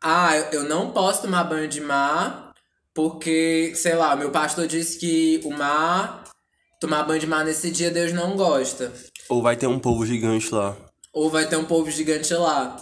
ah, eu não posso tomar banho de mar porque, sei lá, meu pastor disse que o mar, tomar banho de mar nesse dia Deus não gosta. Ou vai ter um povo gigante lá. Ou vai ter um povo gigante lá.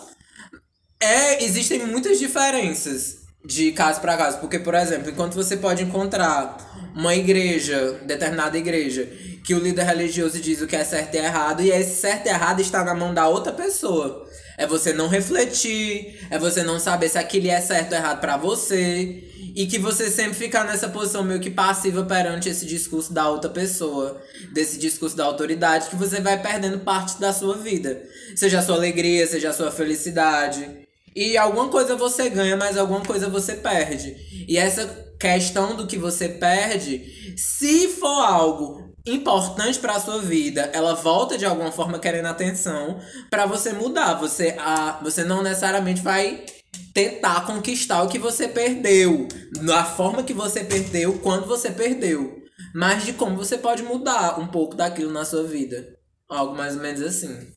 É, existem muitas diferenças de caso para caso, porque por exemplo, enquanto você pode encontrar uma igreja, determinada igreja, que o líder religioso diz o que é certo e errado, e esse certo e errado está na mão da outra pessoa. É você não refletir, é você não saber se aquilo é certo ou errado para você, e que você sempre ficar nessa posição meio que passiva perante esse discurso da outra pessoa, desse discurso da autoridade, que você vai perdendo parte da sua vida. Seja a sua alegria, seja a sua felicidade. E alguma coisa você ganha, mas alguma coisa você perde. E essa questão do que você perde, se for algo importante para a sua vida, ela volta de alguma forma querendo atenção para você mudar. Você, a, você não necessariamente vai tentar conquistar o que você perdeu, da forma que você perdeu, quando você perdeu, mas de como você pode mudar um pouco daquilo na sua vida. Algo mais ou menos assim.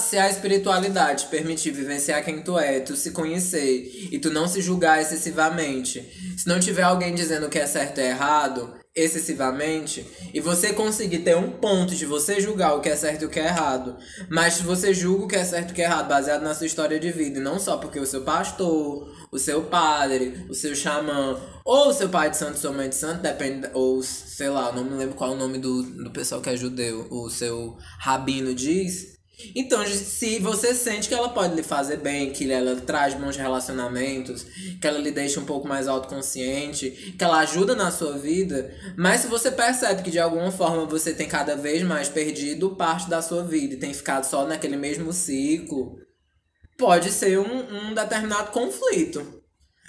Se a espiritualidade permitir vivenciar quem tu é, tu se conhecer e tu não se julgar excessivamente, se não tiver alguém dizendo que é certo e errado, excessivamente e você conseguir ter um ponto de você julgar o que é certo e o que é errado, mas você julga o que é certo e o que é errado baseado na sua história de vida, e não só porque o seu pastor, o seu padre, o seu xamã, ou o seu pai de santo, sua mãe de santo, depende, ou sei lá, não me lembro qual é o nome do, do pessoal que é judeu, o seu rabino diz, então, se você sente que ela pode lhe fazer bem, que ela traz bons relacionamentos, que ela lhe deixa um pouco mais autoconsciente, que ela ajuda na sua vida, mas se você percebe que de alguma forma você tem cada vez mais perdido parte da sua vida e tem ficado só naquele mesmo ciclo, pode ser um, um determinado conflito.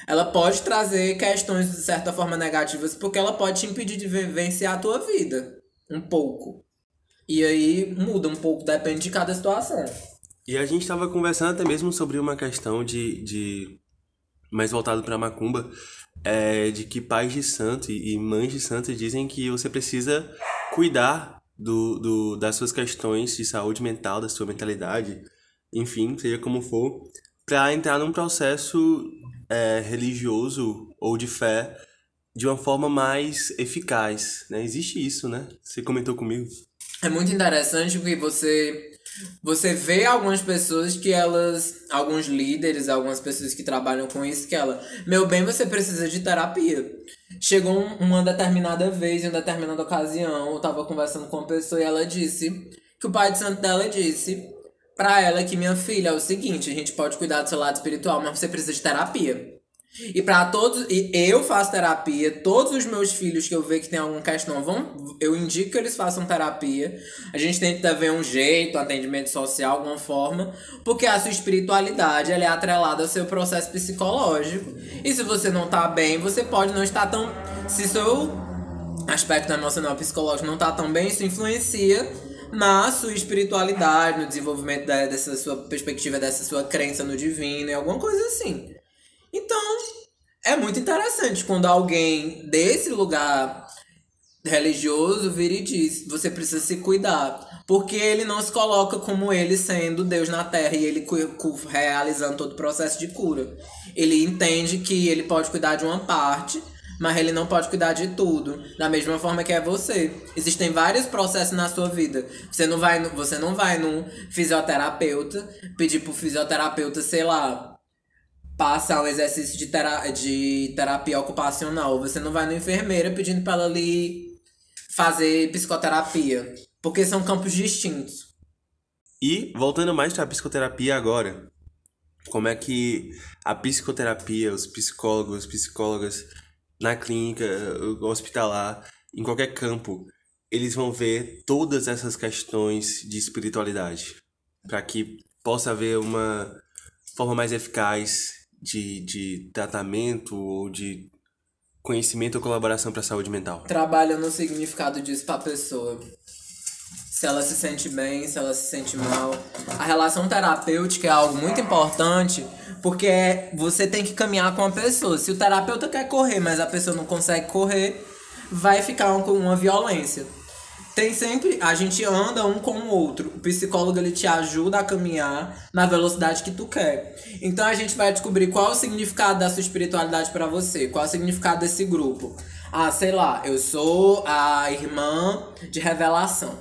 Ela pode trazer questões de certa forma negativas porque ela pode te impedir de vivenciar a tua vida um pouco. E aí muda um pouco, depende de cada situação. E a gente estava conversando até mesmo sobre uma questão de. de mais voltado para Macumba, é, de que pais de santo e mães de santo dizem que você precisa cuidar do, do, das suas questões de saúde mental, da sua mentalidade, enfim, seja como for, para entrar num processo é, religioso ou de fé de uma forma mais eficaz, né? Existe isso, né? Você comentou comigo é muito interessante porque você você vê algumas pessoas que elas, alguns líderes, algumas pessoas que trabalham com isso, que ela, meu bem, você precisa de terapia. Chegou uma determinada vez, em uma determinada ocasião, eu tava conversando com uma pessoa e ela disse que o pai de santo dela disse pra ela que minha filha é o seguinte, a gente pode cuidar do seu lado espiritual, mas você precisa de terapia. E para todos, e eu faço terapia, todos os meus filhos que eu ver que tem alguma questão, vão, eu indico que eles façam terapia. A gente tenta ver um jeito, um atendimento social, alguma forma, porque a sua espiritualidade ela é atrelada ao seu processo psicológico. E se você não tá bem, você pode não estar tão. Se seu aspecto emocional psicológico não tá tão bem, isso influencia na sua espiritualidade, no desenvolvimento da, dessa sua perspectiva, dessa sua crença no divino e alguma coisa assim. Então, é muito interessante quando alguém desse lugar religioso vira e diz: você precisa se cuidar. Porque ele não se coloca como ele sendo Deus na Terra e ele realizando todo o processo de cura. Ele entende que ele pode cuidar de uma parte, mas ele não pode cuidar de tudo. Da mesma forma que é você. Existem vários processos na sua vida. Você não vai, você não vai num fisioterapeuta pedir pro fisioterapeuta, sei lá, passar um exercício de, tera de terapia ocupacional. Você não vai na enfermeira pedindo para ela ali fazer psicoterapia. Porque são campos distintos. E, voltando mais para a psicoterapia agora, como é que a psicoterapia, os psicólogos, psicólogas na clínica, hospitalar, em qualquer campo, eles vão ver todas essas questões de espiritualidade, para que possa haver uma forma mais eficaz de, de tratamento ou de conhecimento ou colaboração para a saúde mental? Trabalha no significado disso para a pessoa. Se ela se sente bem, se ela se sente mal. A relação terapêutica é algo muito importante porque você tem que caminhar com a pessoa. Se o terapeuta quer correr, mas a pessoa não consegue correr, vai ficar com uma violência. Tem sempre. A gente anda um com o outro. O psicólogo ele te ajuda a caminhar na velocidade que tu quer. Então a gente vai descobrir qual o significado da sua espiritualidade para você. Qual o significado desse grupo. Ah, sei lá, eu sou a irmã de revelação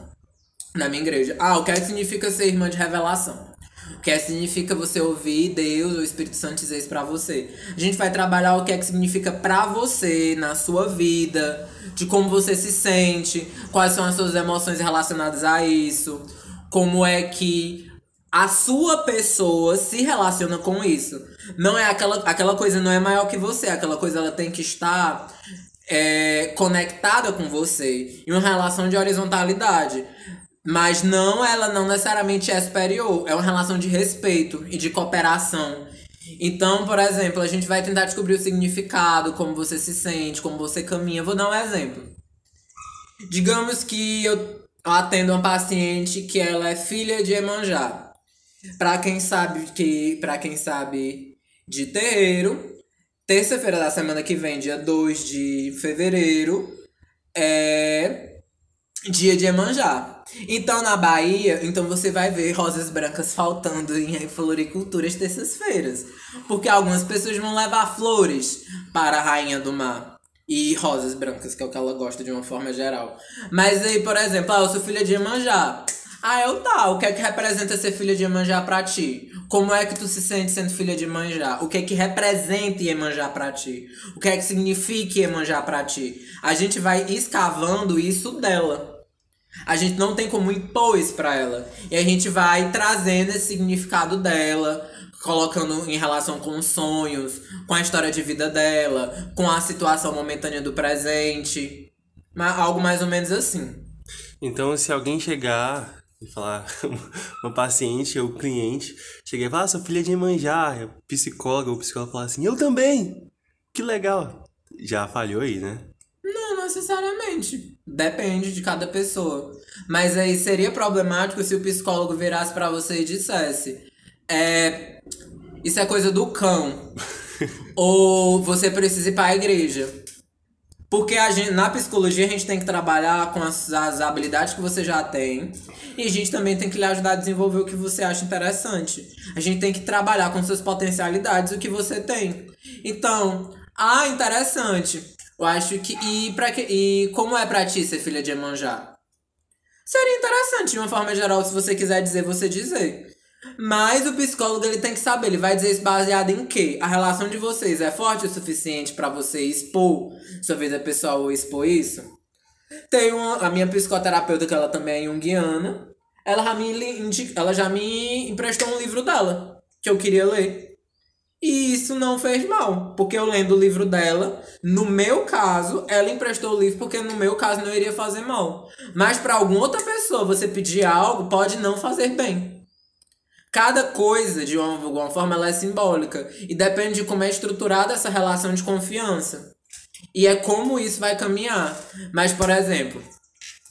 na minha igreja. Ah, o que, é que significa ser irmã de revelação? O que é que significa você ouvir Deus ou o Espírito Santo dizer isso pra você? A gente vai trabalhar o que é que significa pra você, na sua vida, de como você se sente, quais são as suas emoções relacionadas a isso, como é que a sua pessoa se relaciona com isso. Não é aquela, aquela coisa não é maior que você, aquela coisa ela tem que estar é, conectada com você em uma relação de horizontalidade. Mas não, ela não necessariamente é superior. É uma relação de respeito e de cooperação. Então, por exemplo, a gente vai tentar descobrir o significado, como você se sente, como você caminha. Vou dar um exemplo. Digamos que eu atendo uma paciente que ela é filha de Emanjá. Para quem sabe que, para quem sabe de terreiro, terça-feira da semana que vem, dia 2 de fevereiro, é dia de Emanjá. Então, na Bahia, então você vai ver rosas brancas faltando em floriculturas terças-feiras. Porque algumas pessoas vão levar flores para a rainha do mar. E rosas brancas, que é o que ela gosta de uma forma geral. Mas aí, por exemplo, ah, eu sou filha de Iemanjá. Ah, eu tá. O que é que representa ser filha de Iemanjá pra ti? Como é que tu se sente sendo filha de Iemanjá? O que é que representa Iemanjá pra ti? O que é que significa Iemanjá pra ti? A gente vai escavando isso dela. A gente não tem como impor isso pra ela. E a gente vai trazendo esse significado dela, colocando em relação com os sonhos, com a história de vida dela, com a situação momentânea do presente. Algo mais ou menos assim. Então, se alguém chegar e falar, uma paciente ou cliente, chegar e falar, ah, sou filha de manjar, psicóloga ou psicólogo falar assim, eu também! Que legal! Já falhou aí, né? necessariamente. Depende de cada pessoa. Mas aí seria problemático se o psicólogo virasse para você e dissesse: é, Isso é coisa do cão. Ou você precisa ir para a igreja. Porque a gente, na psicologia a gente tem que trabalhar com as, as habilidades que você já tem. E a gente também tem que lhe ajudar a desenvolver o que você acha interessante. A gente tem que trabalhar com suas potencialidades, o que você tem. Então, ah, interessante. Eu acho que. E, pra que, e como é pra ti ser filha de Emanjá? Seria interessante, de uma forma geral, se você quiser dizer, você dizer. Mas o psicólogo ele tem que saber, ele vai dizer isso baseado em quê? A relação de vocês é forte o suficiente para você expor sua vida pessoal ou expor isso? Tem uma, a minha psicoterapeuta, que ela também é junguiana, ela já, me, ela já me emprestou um livro dela, que eu queria ler. E isso não fez mal, porque eu lendo o livro dela, no meu caso, ela emprestou o livro porque no meu caso não iria fazer mal. Mas para alguma outra pessoa você pedir algo pode não fazer bem. Cada coisa, de uma, alguma forma, ela é simbólica. E depende de como é estruturada essa relação de confiança. E é como isso vai caminhar. Mas, por exemplo,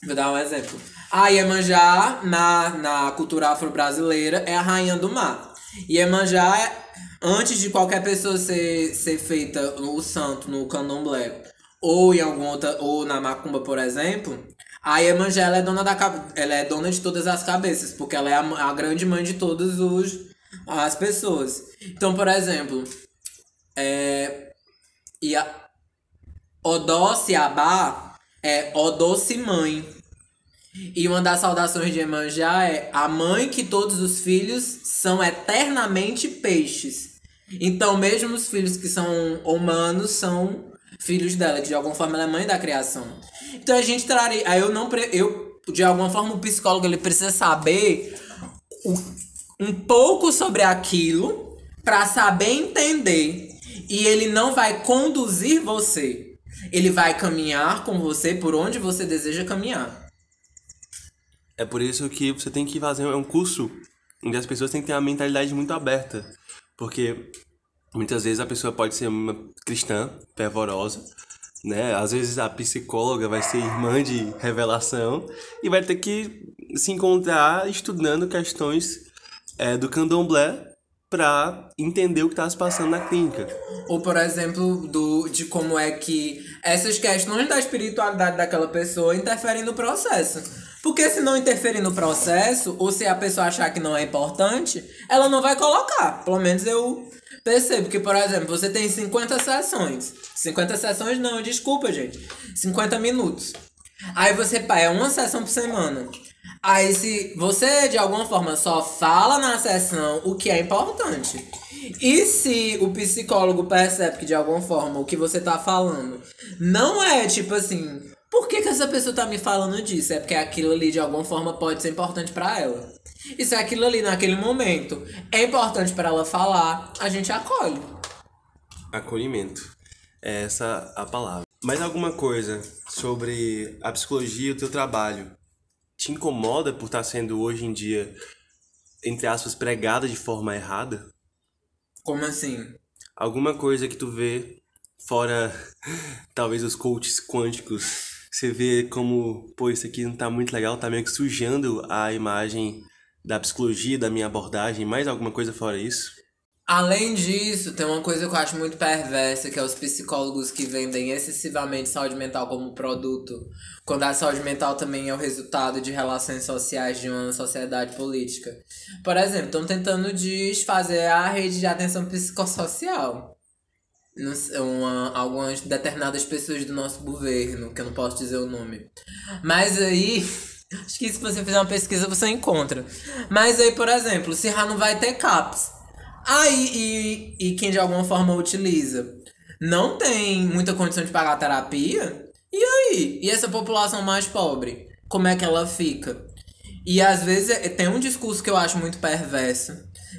vou dar um exemplo. A Iemanjá, na, na cultura afro-brasileira, é a rainha do mar. Iemanjá, é, antes de qualquer pessoa ser, ser feita o santo no candomblé, ou em alguma outra, ou na macumba, por exemplo, a Iemanjá é dona da ela é dona de todas as cabeças, porque ela é a, a grande mãe de todas os as pessoas. Então, por exemplo, é e a Odossi Abá é Odossi mãe. E uma das saudações de Iemanjá é a mãe que todos os filhos são eternamente peixes. Então, mesmo os filhos que são humanos são filhos dela, que de alguma forma ela é mãe da criação. Então a gente traria. Aí eu não. Eu, de alguma forma, o psicólogo ele precisa saber um pouco sobre aquilo para saber entender. E ele não vai conduzir você. Ele vai caminhar com você por onde você deseja caminhar. É por isso que você tem que fazer um curso onde as pessoas têm que ter uma mentalidade muito aberta. Porque muitas vezes a pessoa pode ser uma cristã fervorosa, né? Às vezes a psicóloga vai ser irmã de revelação e vai ter que se encontrar estudando questões é, do candomblé para entender o que está se passando na clínica. Ou, por exemplo, do, de como é que essas questões da espiritualidade daquela pessoa interferem no processo. Porque se não interferir no processo, ou se a pessoa achar que não é importante, ela não vai colocar. Pelo menos eu percebo que, por exemplo, você tem 50 sessões. 50 sessões não, desculpa, gente. 50 minutos. Aí você, pá, é uma sessão por semana. Aí se você de alguma forma só fala na sessão o que é importante. E se o psicólogo percebe que de alguma forma o que você tá falando não é tipo assim, por que, que essa pessoa tá me falando disso? É porque aquilo ali de alguma forma pode ser importante para ela. E se aquilo ali naquele momento é importante para ela falar, a gente acolhe. Acolhimento. É essa a palavra. Mais alguma coisa sobre a psicologia e o teu trabalho te incomoda por estar sendo hoje em dia, entre aspas, pregada de forma errada? Como assim? Alguma coisa que tu vê fora, talvez, os coaches quânticos você vê como, pô, isso aqui não tá muito legal, tá meio que sujando a imagem da psicologia, da minha abordagem, mais alguma coisa fora isso? Além disso, tem uma coisa que eu acho muito perversa, que é os psicólogos que vendem excessivamente saúde mental como produto, quando a saúde mental também é o resultado de relações sociais de uma sociedade política. Por exemplo, estão tentando desfazer a rede de atenção psicossocial. Uma, algumas determinadas pessoas do nosso governo, que eu não posso dizer o nome. Mas aí Acho que se você fizer uma pesquisa você encontra. Mas aí, por exemplo, se não vai ter CAPS. Aí, e, e quem de alguma forma utiliza não tem muita condição de pagar terapia, e aí? E essa população mais pobre? Como é que ela fica? E às vezes é, tem um discurso que eu acho muito perverso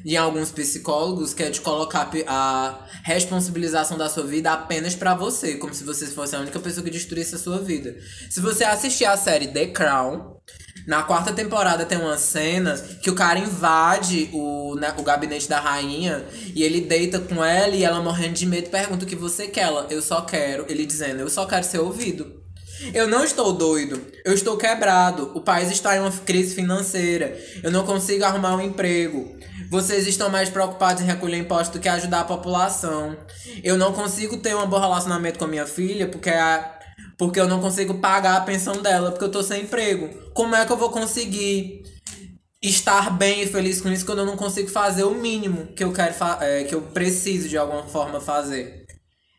de alguns psicólogos que é de colocar a responsabilização da sua vida apenas para você, como se você fosse a única pessoa que destruísse a sua vida. Se você assistir a série The Crown, na quarta temporada tem uma cena que o cara invade o, né, o gabinete da rainha e ele deita com ela e ela morrendo de medo pergunta o que você quer. Ela, eu só quero, ele dizendo, eu só quero ser ouvido. Eu não estou doido, eu estou quebrado. O país está em uma crise financeira. Eu não consigo arrumar um emprego. Vocês estão mais preocupados em recolher impostos do que ajudar a população. Eu não consigo ter um bom relacionamento com a minha filha porque a porque eu não consigo pagar a pensão dela, porque eu tô sem emprego. Como é que eu vou conseguir estar bem e feliz com isso quando eu não consigo fazer o mínimo que eu quero é, que eu preciso de alguma forma fazer?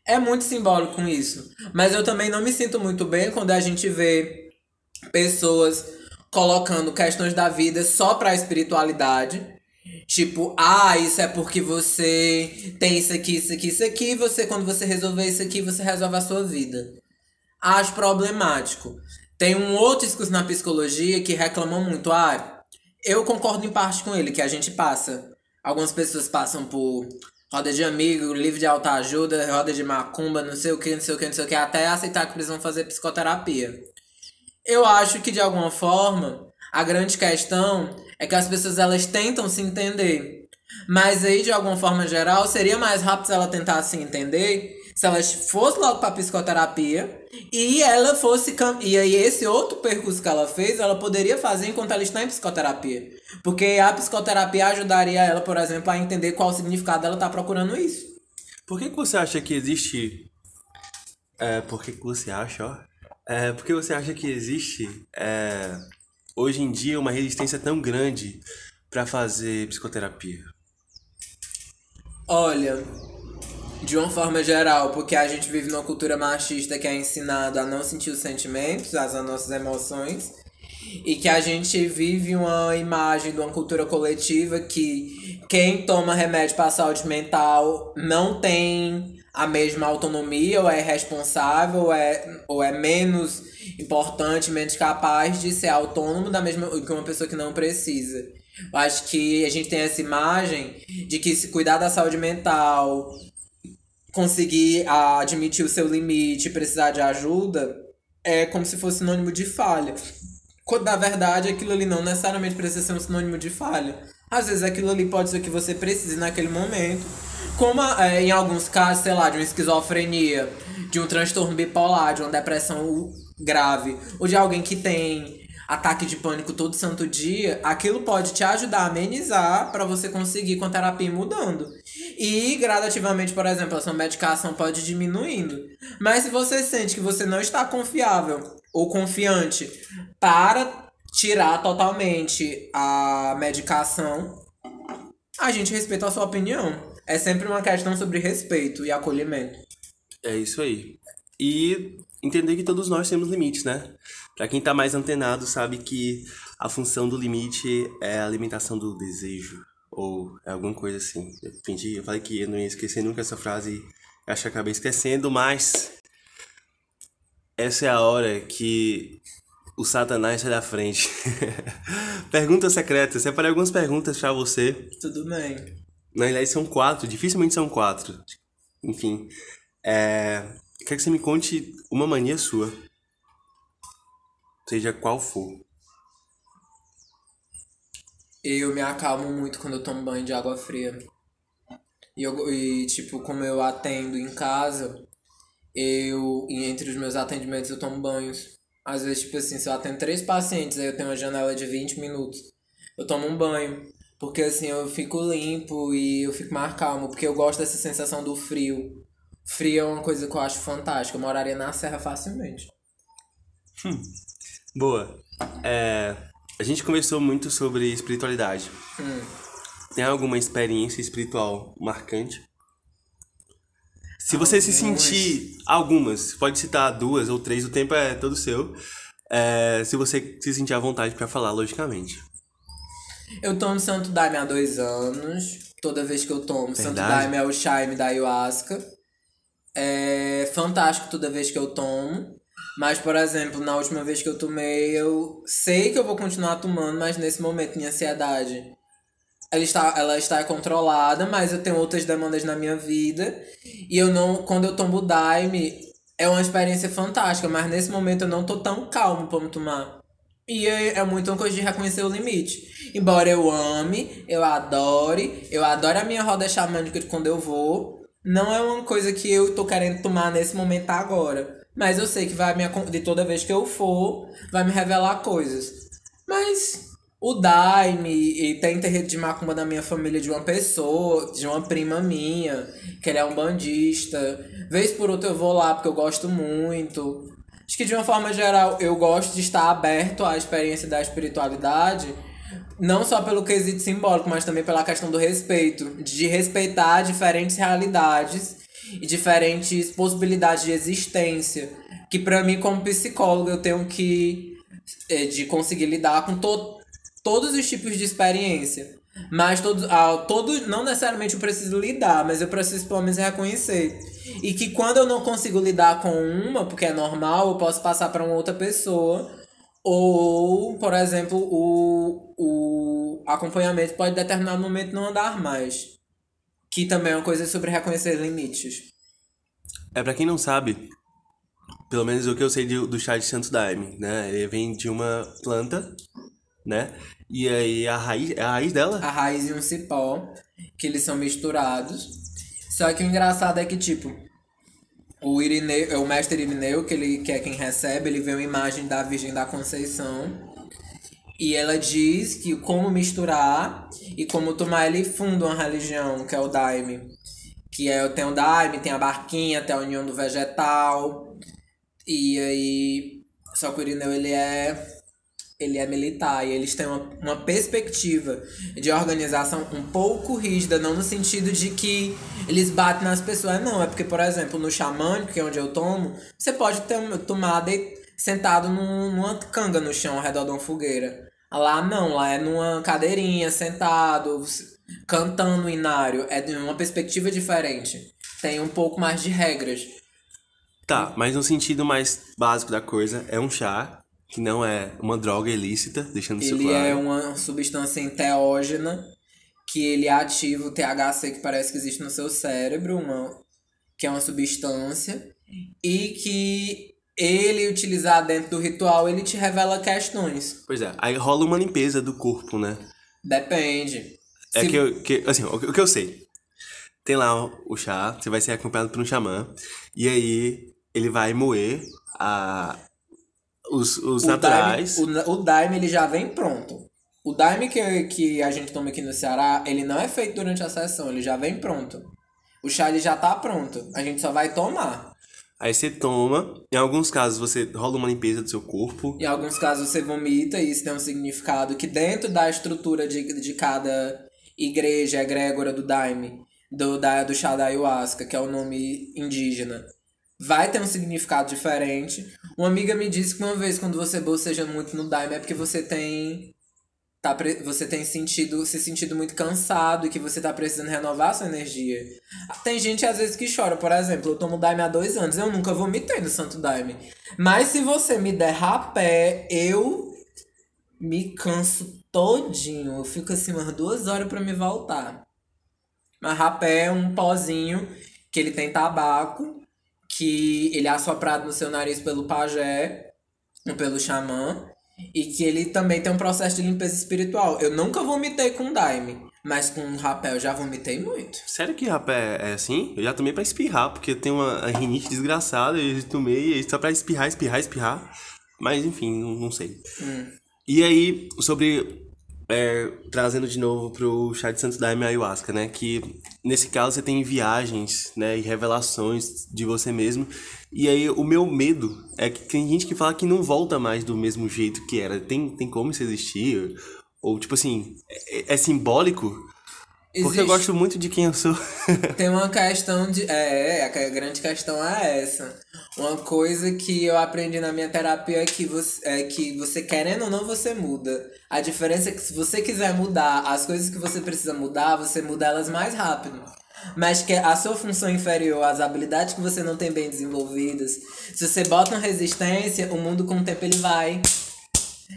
É muito simbólico com isso. Mas eu também não me sinto muito bem quando a gente vê pessoas colocando questões da vida só pra espiritualidade. Tipo, ah, isso é porque você tem isso aqui, isso aqui, isso aqui, você, quando você resolver isso aqui, você resolve a sua vida. Acho problemático. Tem um outro discurso na psicologia que reclamam muito. Ah, eu concordo em parte com ele, que a gente passa. Algumas pessoas passam por roda de amigo, livro de autoajuda, roda de macumba, não sei o que, não sei o que, não sei o que, até aceitar que precisam fazer psicoterapia. Eu acho que de alguma forma a grande questão é que as pessoas elas tentam se entender. Mas aí, de alguma forma geral, seria mais rápido se ela tentasse se entender se ela fosse logo pra psicoterapia e ela fosse. E aí, esse outro percurso que ela fez, ela poderia fazer enquanto ela está em psicoterapia. Porque a psicoterapia ajudaria ela, por exemplo, a entender qual o significado dela tá procurando isso. Por que, que você acha que existe. É, por que, que você acha, ó? É, por que você acha que existe é, hoje em dia uma resistência tão grande para fazer psicoterapia? Olha, de uma forma geral, porque a gente vive numa cultura machista que é ensinada a não sentir os sentimentos, as nossas emoções, e que a gente vive uma imagem de uma cultura coletiva que quem toma remédio para saúde mental não tem a mesma autonomia, ou é responsável, ou é, ou é menos importante, menos capaz de ser autônomo da mesma que uma pessoa que não precisa. Eu acho que a gente tem essa imagem de que se cuidar da saúde mental, conseguir admitir o seu limite, precisar de ajuda, é como se fosse sinônimo de falha. Quando na verdade aquilo ali não necessariamente precisa ser um sinônimo de falha. Às vezes aquilo ali pode ser o que você precise naquele momento. Como é, em alguns casos, sei lá, de uma esquizofrenia, de um transtorno bipolar, de uma depressão grave, ou de alguém que tem ataque de pânico todo santo dia, aquilo pode te ajudar a amenizar para você conseguir com a terapia mudando. E gradativamente, por exemplo, a sua medicação pode diminuindo. Mas se você sente que você não está confiável ou confiante para tirar totalmente a medicação, a gente respeita a sua opinião. É sempre uma questão sobre respeito e acolhimento. É isso aí. E entender que todos nós temos limites, né? Para quem tá mais antenado, sabe que a função do limite é a alimentação do desejo. Ou é alguma coisa assim. Eu fingi, eu falei que eu não ia esquecer nunca essa frase. Acho que acabei esquecendo, mas. Essa é a hora que o Satanás sai da frente. perguntas secretas. Separei algumas perguntas para você. Tudo bem. Na verdade, são quatro. Dificilmente são quatro. Enfim. É... Quero que você me conte uma mania sua seja qual for. Eu me acalmo muito quando eu tomo banho de água fria. E, eu, e tipo, como eu atendo em casa, eu, e entre os meus atendimentos, eu tomo banhos. Às vezes, tipo assim, se eu atendo três pacientes, aí eu tenho uma janela de 20 minutos. Eu tomo um banho. Porque assim, eu fico limpo e eu fico mais calmo. Porque eu gosto dessa sensação do frio. Frio é uma coisa que eu acho fantástica. Eu moraria na serra facilmente. Hum. Boa. É, a gente conversou muito sobre espiritualidade. Hum. Tem alguma experiência espiritual marcante? Se você se sentir algumas, pode citar duas ou três, o tempo é todo seu. É, se você se sentir à vontade para falar, logicamente. Eu tomo Santo Daime há dois anos. Toda vez que eu tomo, Verdade? Santo Daime é o Shaime da Ayahuasca. É fantástico toda vez que eu tomo. Mas, por exemplo, na última vez que eu tomei, eu sei que eu vou continuar tomando, mas nesse momento minha ansiedade ela está, ela está controlada, mas eu tenho outras demandas na minha vida. E eu não. Quando eu tomo Daime, é uma experiência fantástica, mas nesse momento eu não tô tão calmo para me tomar. E é, é muito uma coisa de reconhecer o limite. Embora eu ame, eu adore, eu adoro a minha roda xamânica de quando eu vou, não é uma coisa que eu tô querendo tomar nesse momento agora. Mas eu sei que vai me de toda vez que eu for, vai me revelar coisas. Mas o Daime e tem terreiro de macumba da minha família de uma pessoa, de uma prima minha, que ele é um bandista. Vez por outra eu vou lá porque eu gosto muito. Acho que de uma forma geral eu gosto de estar aberto à experiência da espiritualidade, não só pelo quesito simbólico, mas também pela questão do respeito, de respeitar diferentes realidades e diferentes possibilidades de existência. Que para mim, como psicólogo, eu tenho que é, de conseguir lidar com to todos os tipos de experiência. Mas todos, ah, todo, não necessariamente eu preciso lidar, mas eu preciso pelo menos reconhecer. E que quando eu não consigo lidar com uma, porque é normal, eu posso passar para uma outra pessoa. Ou, por exemplo, o, o acompanhamento pode determinado momento não andar mais que também é uma coisa sobre reconhecer limites. É, pra quem não sabe, pelo menos o que eu sei de- do chá de Santo Daime, né? Ele vem de uma planta, né? E aí a raiz, é a raiz dela? A raiz e um cipó, que eles são misturados. Só que o engraçado é que, tipo, o Irineu, o mestre Irineu, que, ele, que é quem recebe, ele vê uma imagem da Virgem da Conceição. E ela diz que como misturar e como tomar, ele funda uma religião, que é o Daime. Que é, tem o Daime, tem a barquinha, tem a união do vegetal. E aí. Só que o Irineu, ele é. Ele é militar e eles têm uma, uma perspectiva de organização um pouco rígida, não no sentido de que eles batem nas pessoas, não. É porque, por exemplo, no xamânico, que é onde eu tomo, você pode ter, tomar sentado num, numa canga no chão ao redor de uma fogueira. Lá não, lá é numa cadeirinha, sentado, cantando inário. É de uma perspectiva diferente. Tem um pouco mais de regras. Tá, mas no sentido mais básico da coisa, é um chá que não é uma droga ilícita, deixando isso Ele claro. é uma substância enteógena que ele ativa o THC que parece que existe no seu cérebro, uma, que é uma substância, e que ele utilizar dentro do ritual, ele te revela questões. Pois é, aí rola uma limpeza do corpo, né? Depende. É Se- que, eu, que assim, o, que- eu sei. Tem lá o chá, você vai ser acompanhado por um xamã, e aí ele vai moer a, os, os o naturais. Daime, o, o daime ele já vem pronto. O daime que, que a gente toma aqui no Ceará, ele não é feito durante a sessão, ele já vem pronto. O chá ele já tá pronto, a gente só vai tomar. Aí você toma, em alguns casos você rola uma limpeza do seu corpo. Em alguns casos você vomita, e isso tem um significado que dentro da estrutura de, de cada igreja egrégora do Daime, do, da, do chá da ayahuasca, que é o nome indígena, vai ter um significado diferente. Uma amiga me disse que uma vez quando você boceja muito no Daime é porque você tem tá você tem sentido se sentido muito cansado e que você tá precisando renovar sua energia. Tem gente às vezes que chora, por exemplo, eu tomo Daime há dois anos, eu nunca vomitei no Santo Daime. Mas se você me der rapé, eu me canso todinho. Eu fico assim umas duas horas pra me voltar. Mas rapé é um pozinho que ele tem tabaco, que ele é assoprado no seu nariz pelo pajé, ou pelo xamã, e que ele também tem um processo de limpeza espiritual. Eu nunca vomitei com daime, mas com rapé eu já vomitei muito. Sério que rapé é assim? Eu já tomei pra espirrar, porque eu tenho uma rinite desgraçada, e eu tomei só pra espirrar, espirrar, espirrar. Mas enfim, não, não sei. E aí, sobre. É, trazendo de novo pro chá de Santo Daime Ayahuasca, né? Que nesse caso você tem viagens, né? E revelações de você mesmo. E aí o meu medo é que tem gente que fala que não volta mais do mesmo jeito que era. Tem, tem como isso existir? Ou tipo assim, é, é simbólico? Porque eu Existe- gosto muito de quem eu sou. Tem uma questão de. É, a grande questão é essa. Uma coisa que eu aprendi na minha terapia é que você, é que você querendo ou não, você muda. A diferença é que se você quiser mudar as coisas que você precisa mudar, você muda elas mais rápido. Mas que a sua função inferior, as habilidades que você não tem bem desenvolvidas, se você bota uma resistência, o mundo com o tempo ele vai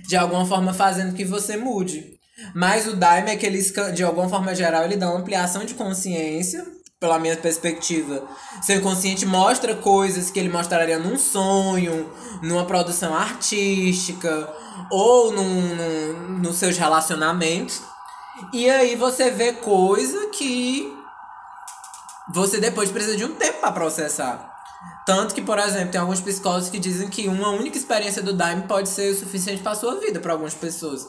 de alguma forma fazendo que você mude. Mas o Daime é que de alguma forma geral, ele dá uma ampliação de consciência, pela minha perspectiva. Seu inconsciente mostra coisas que ele mostraria num sonho, numa produção artística, ou num, num, nos seus relacionamentos. E aí você vê coisa que você depois precisa de um tempo para processar. Tanto que, por exemplo, tem alguns psicólogos que dizem que uma única experiência do Daime pode ser o suficiente para sua vida para algumas pessoas.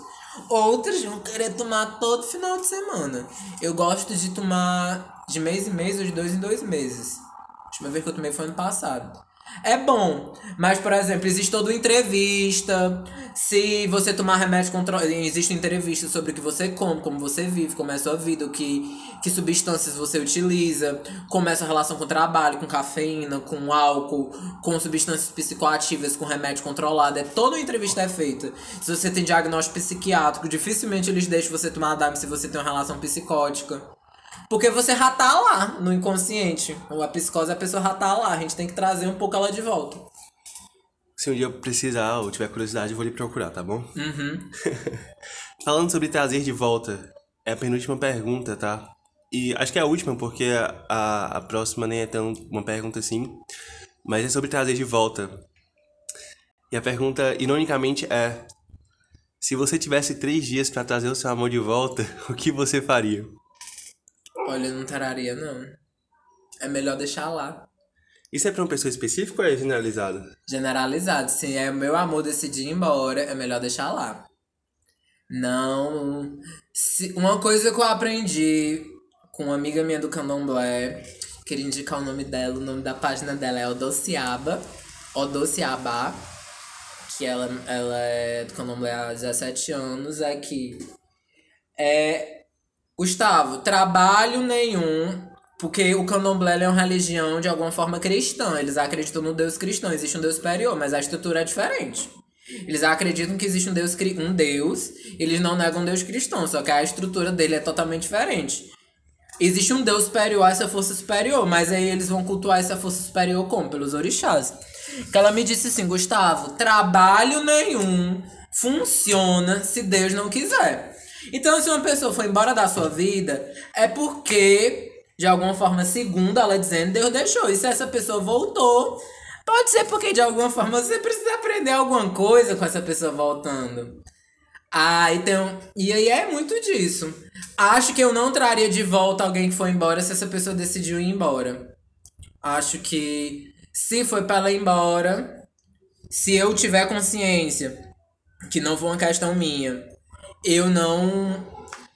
Outras vão querer tomar todo final de semana. Eu gosto de tomar de mês em mês ou de dois em dois meses. A última vez que eu tomei foi ano passado. É bom, mas, por exemplo, existe toda entrevista. Se você tomar remédio contra. Existe entrevista sobre o que você come, como você vive, como é a sua vida, o que, que substâncias você utiliza, como é a sua relação com o trabalho, com cafeína, com álcool, com substâncias psicoativas, com remédio controlado. É toda entrevista é feita. Se você tem diagnóstico psiquiátrico, dificilmente eles deixam você tomar DAM se você tem uma relação psicótica. Porque você já tá lá no inconsciente. A psicose, a pessoa já tá lá. A gente tem que trazer um pouco ela de volta. Se um dia eu precisar ou tiver curiosidade, eu vou lhe procurar, tá bom? Uhum. Falando sobre trazer de volta, é a penúltima pergunta, tá? E acho que é a última, porque a, a próxima nem é tão uma pergunta assim. Mas é sobre trazer de volta. E a pergunta, ironicamente, é: Se você tivesse três dias para trazer o seu amor de volta, o que você faria? Olha, eu não traria, não. É melhor deixar lá. Isso é pra uma pessoa específica ou é generalizado? Generalizado. Se é meu amor decidir ir embora, é melhor deixar lá. Não. Se, uma coisa que eu aprendi com uma amiga minha do candomblé, queria indicar o nome dela, o nome da página dela é Odociaba, Odociaba, que ela, ela é do candomblé há 17 anos, é que é Gustavo, trabalho nenhum, porque o candomblé é uma religião de alguma forma cristã, eles acreditam no Deus cristão, existe um Deus superior, mas a estrutura é diferente. Eles acreditam que existe um Deus, um Deus, eles não negam um Deus cristão, só que a estrutura dele é totalmente diferente. Existe um Deus superior essa força superior, mas aí eles vão cultuar essa força superior como? Pelos orixás. Que ela me disse assim, Gustavo, trabalho nenhum funciona se Deus não quiser. Então, se uma pessoa for embora da sua vida, é porque, de alguma forma, segundo ela dizendo, Deus deixou. E se essa pessoa voltou, pode ser porque, de alguma forma, você precisa aprender alguma coisa com essa pessoa voltando. Ah, então. E aí é muito disso. Acho que eu não traria de volta alguém que foi embora se essa pessoa decidiu ir embora. Acho que se foi para ela ir embora, se eu tiver consciência que não foi uma questão minha, eu não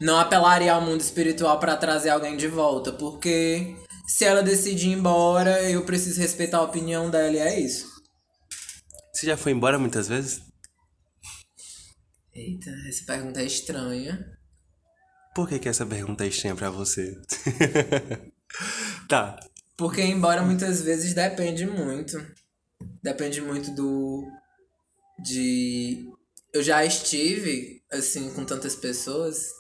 não apelaria ao mundo espiritual para trazer alguém de volta, porque se ela decidir ir embora, eu preciso respeitar a opinião dela e é isso. Você já foi embora muitas vezes? Eita, essa pergunta é estranha. Por que, que essa pergunta é estranha pra você? tá. Porque embora muitas vezes depende muito. Depende muito do. De. Eu já estive, assim, com tantas pessoas.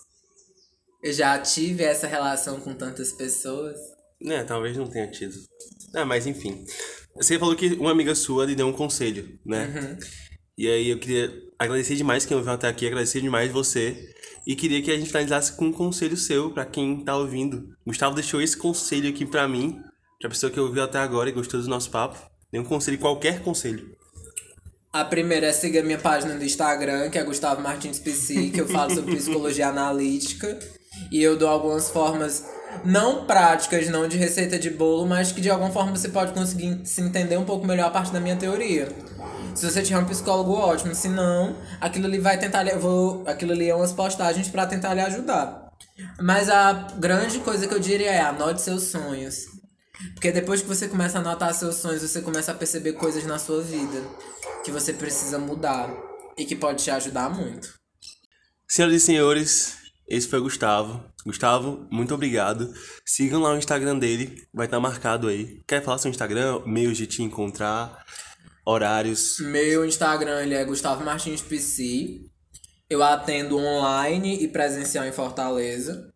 Eu já tive essa relação com tantas pessoas. É, talvez não tenha tido. Ah, mas enfim. Você falou que uma amiga sua lhe deu um conselho, né? Uhum. E aí eu queria agradecer demais quem ouviu até aqui, agradecer demais você. E queria que a gente finalizasse com um conselho seu para quem tá ouvindo. Gustavo deixou esse conselho aqui para mim, pra pessoa que ouviu até agora e gostou do nosso papo. Dê um conselho, qualquer conselho. A primeira é seguir a minha página do Instagram, que é Gustavo Martins PC, que eu falo sobre psicologia analítica. E eu dou algumas formas não práticas, não de receita de bolo, mas que de alguma forma você pode conseguir se entender um pouco melhor a parte da minha teoria. Se você tiver um psicólogo ótimo, se não, aquilo ali vai tentar, eu vou, aquilo ali é umas postagens para tentar lhe ajudar. Mas a grande coisa que eu diria é anote seus sonhos. Porque depois que você começa a anotar seus sonhos, você começa a perceber coisas na sua vida que você precisa mudar e que pode te ajudar muito. Senhoras e senhores, esse foi o Gustavo. Gustavo, muito obrigado. Sigam lá o Instagram dele, vai estar marcado aí. Quer falar seu Instagram, meios de te encontrar, horários? Meu Instagram ele é Gustavo Martins PC. Eu atendo online e presencial em Fortaleza.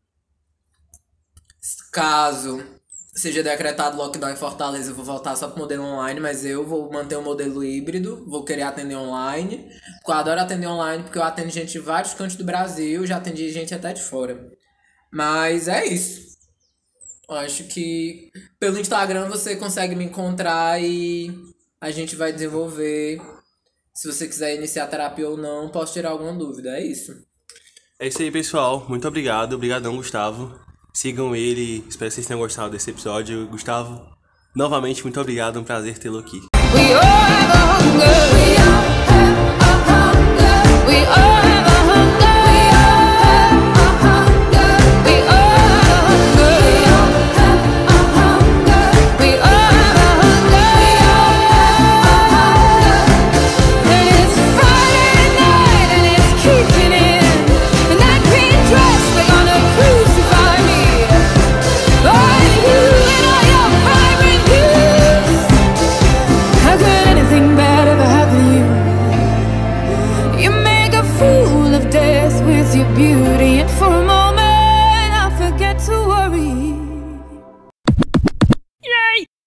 Caso seja decretado lockdown em Fortaleza, eu vou voltar só pro modelo online, mas eu vou manter o modelo híbrido, vou querer atender online. Porque eu adoro atender online, porque eu atendo gente de vários cantos do Brasil, já atendi gente até de fora. Mas é isso. Eu acho que pelo Instagram você consegue me encontrar e a gente vai desenvolver. Se você quiser iniciar terapia ou não, posso tirar alguma dúvida. É isso. É isso aí, pessoal. Muito obrigado. Obrigadão, Gustavo. Sigam ele. Espero que vocês tenham gostado desse episódio. Gustavo, novamente, muito obrigado. Um prazer tê-lo aqui. We all have a hunger. We all have a hunger. We all have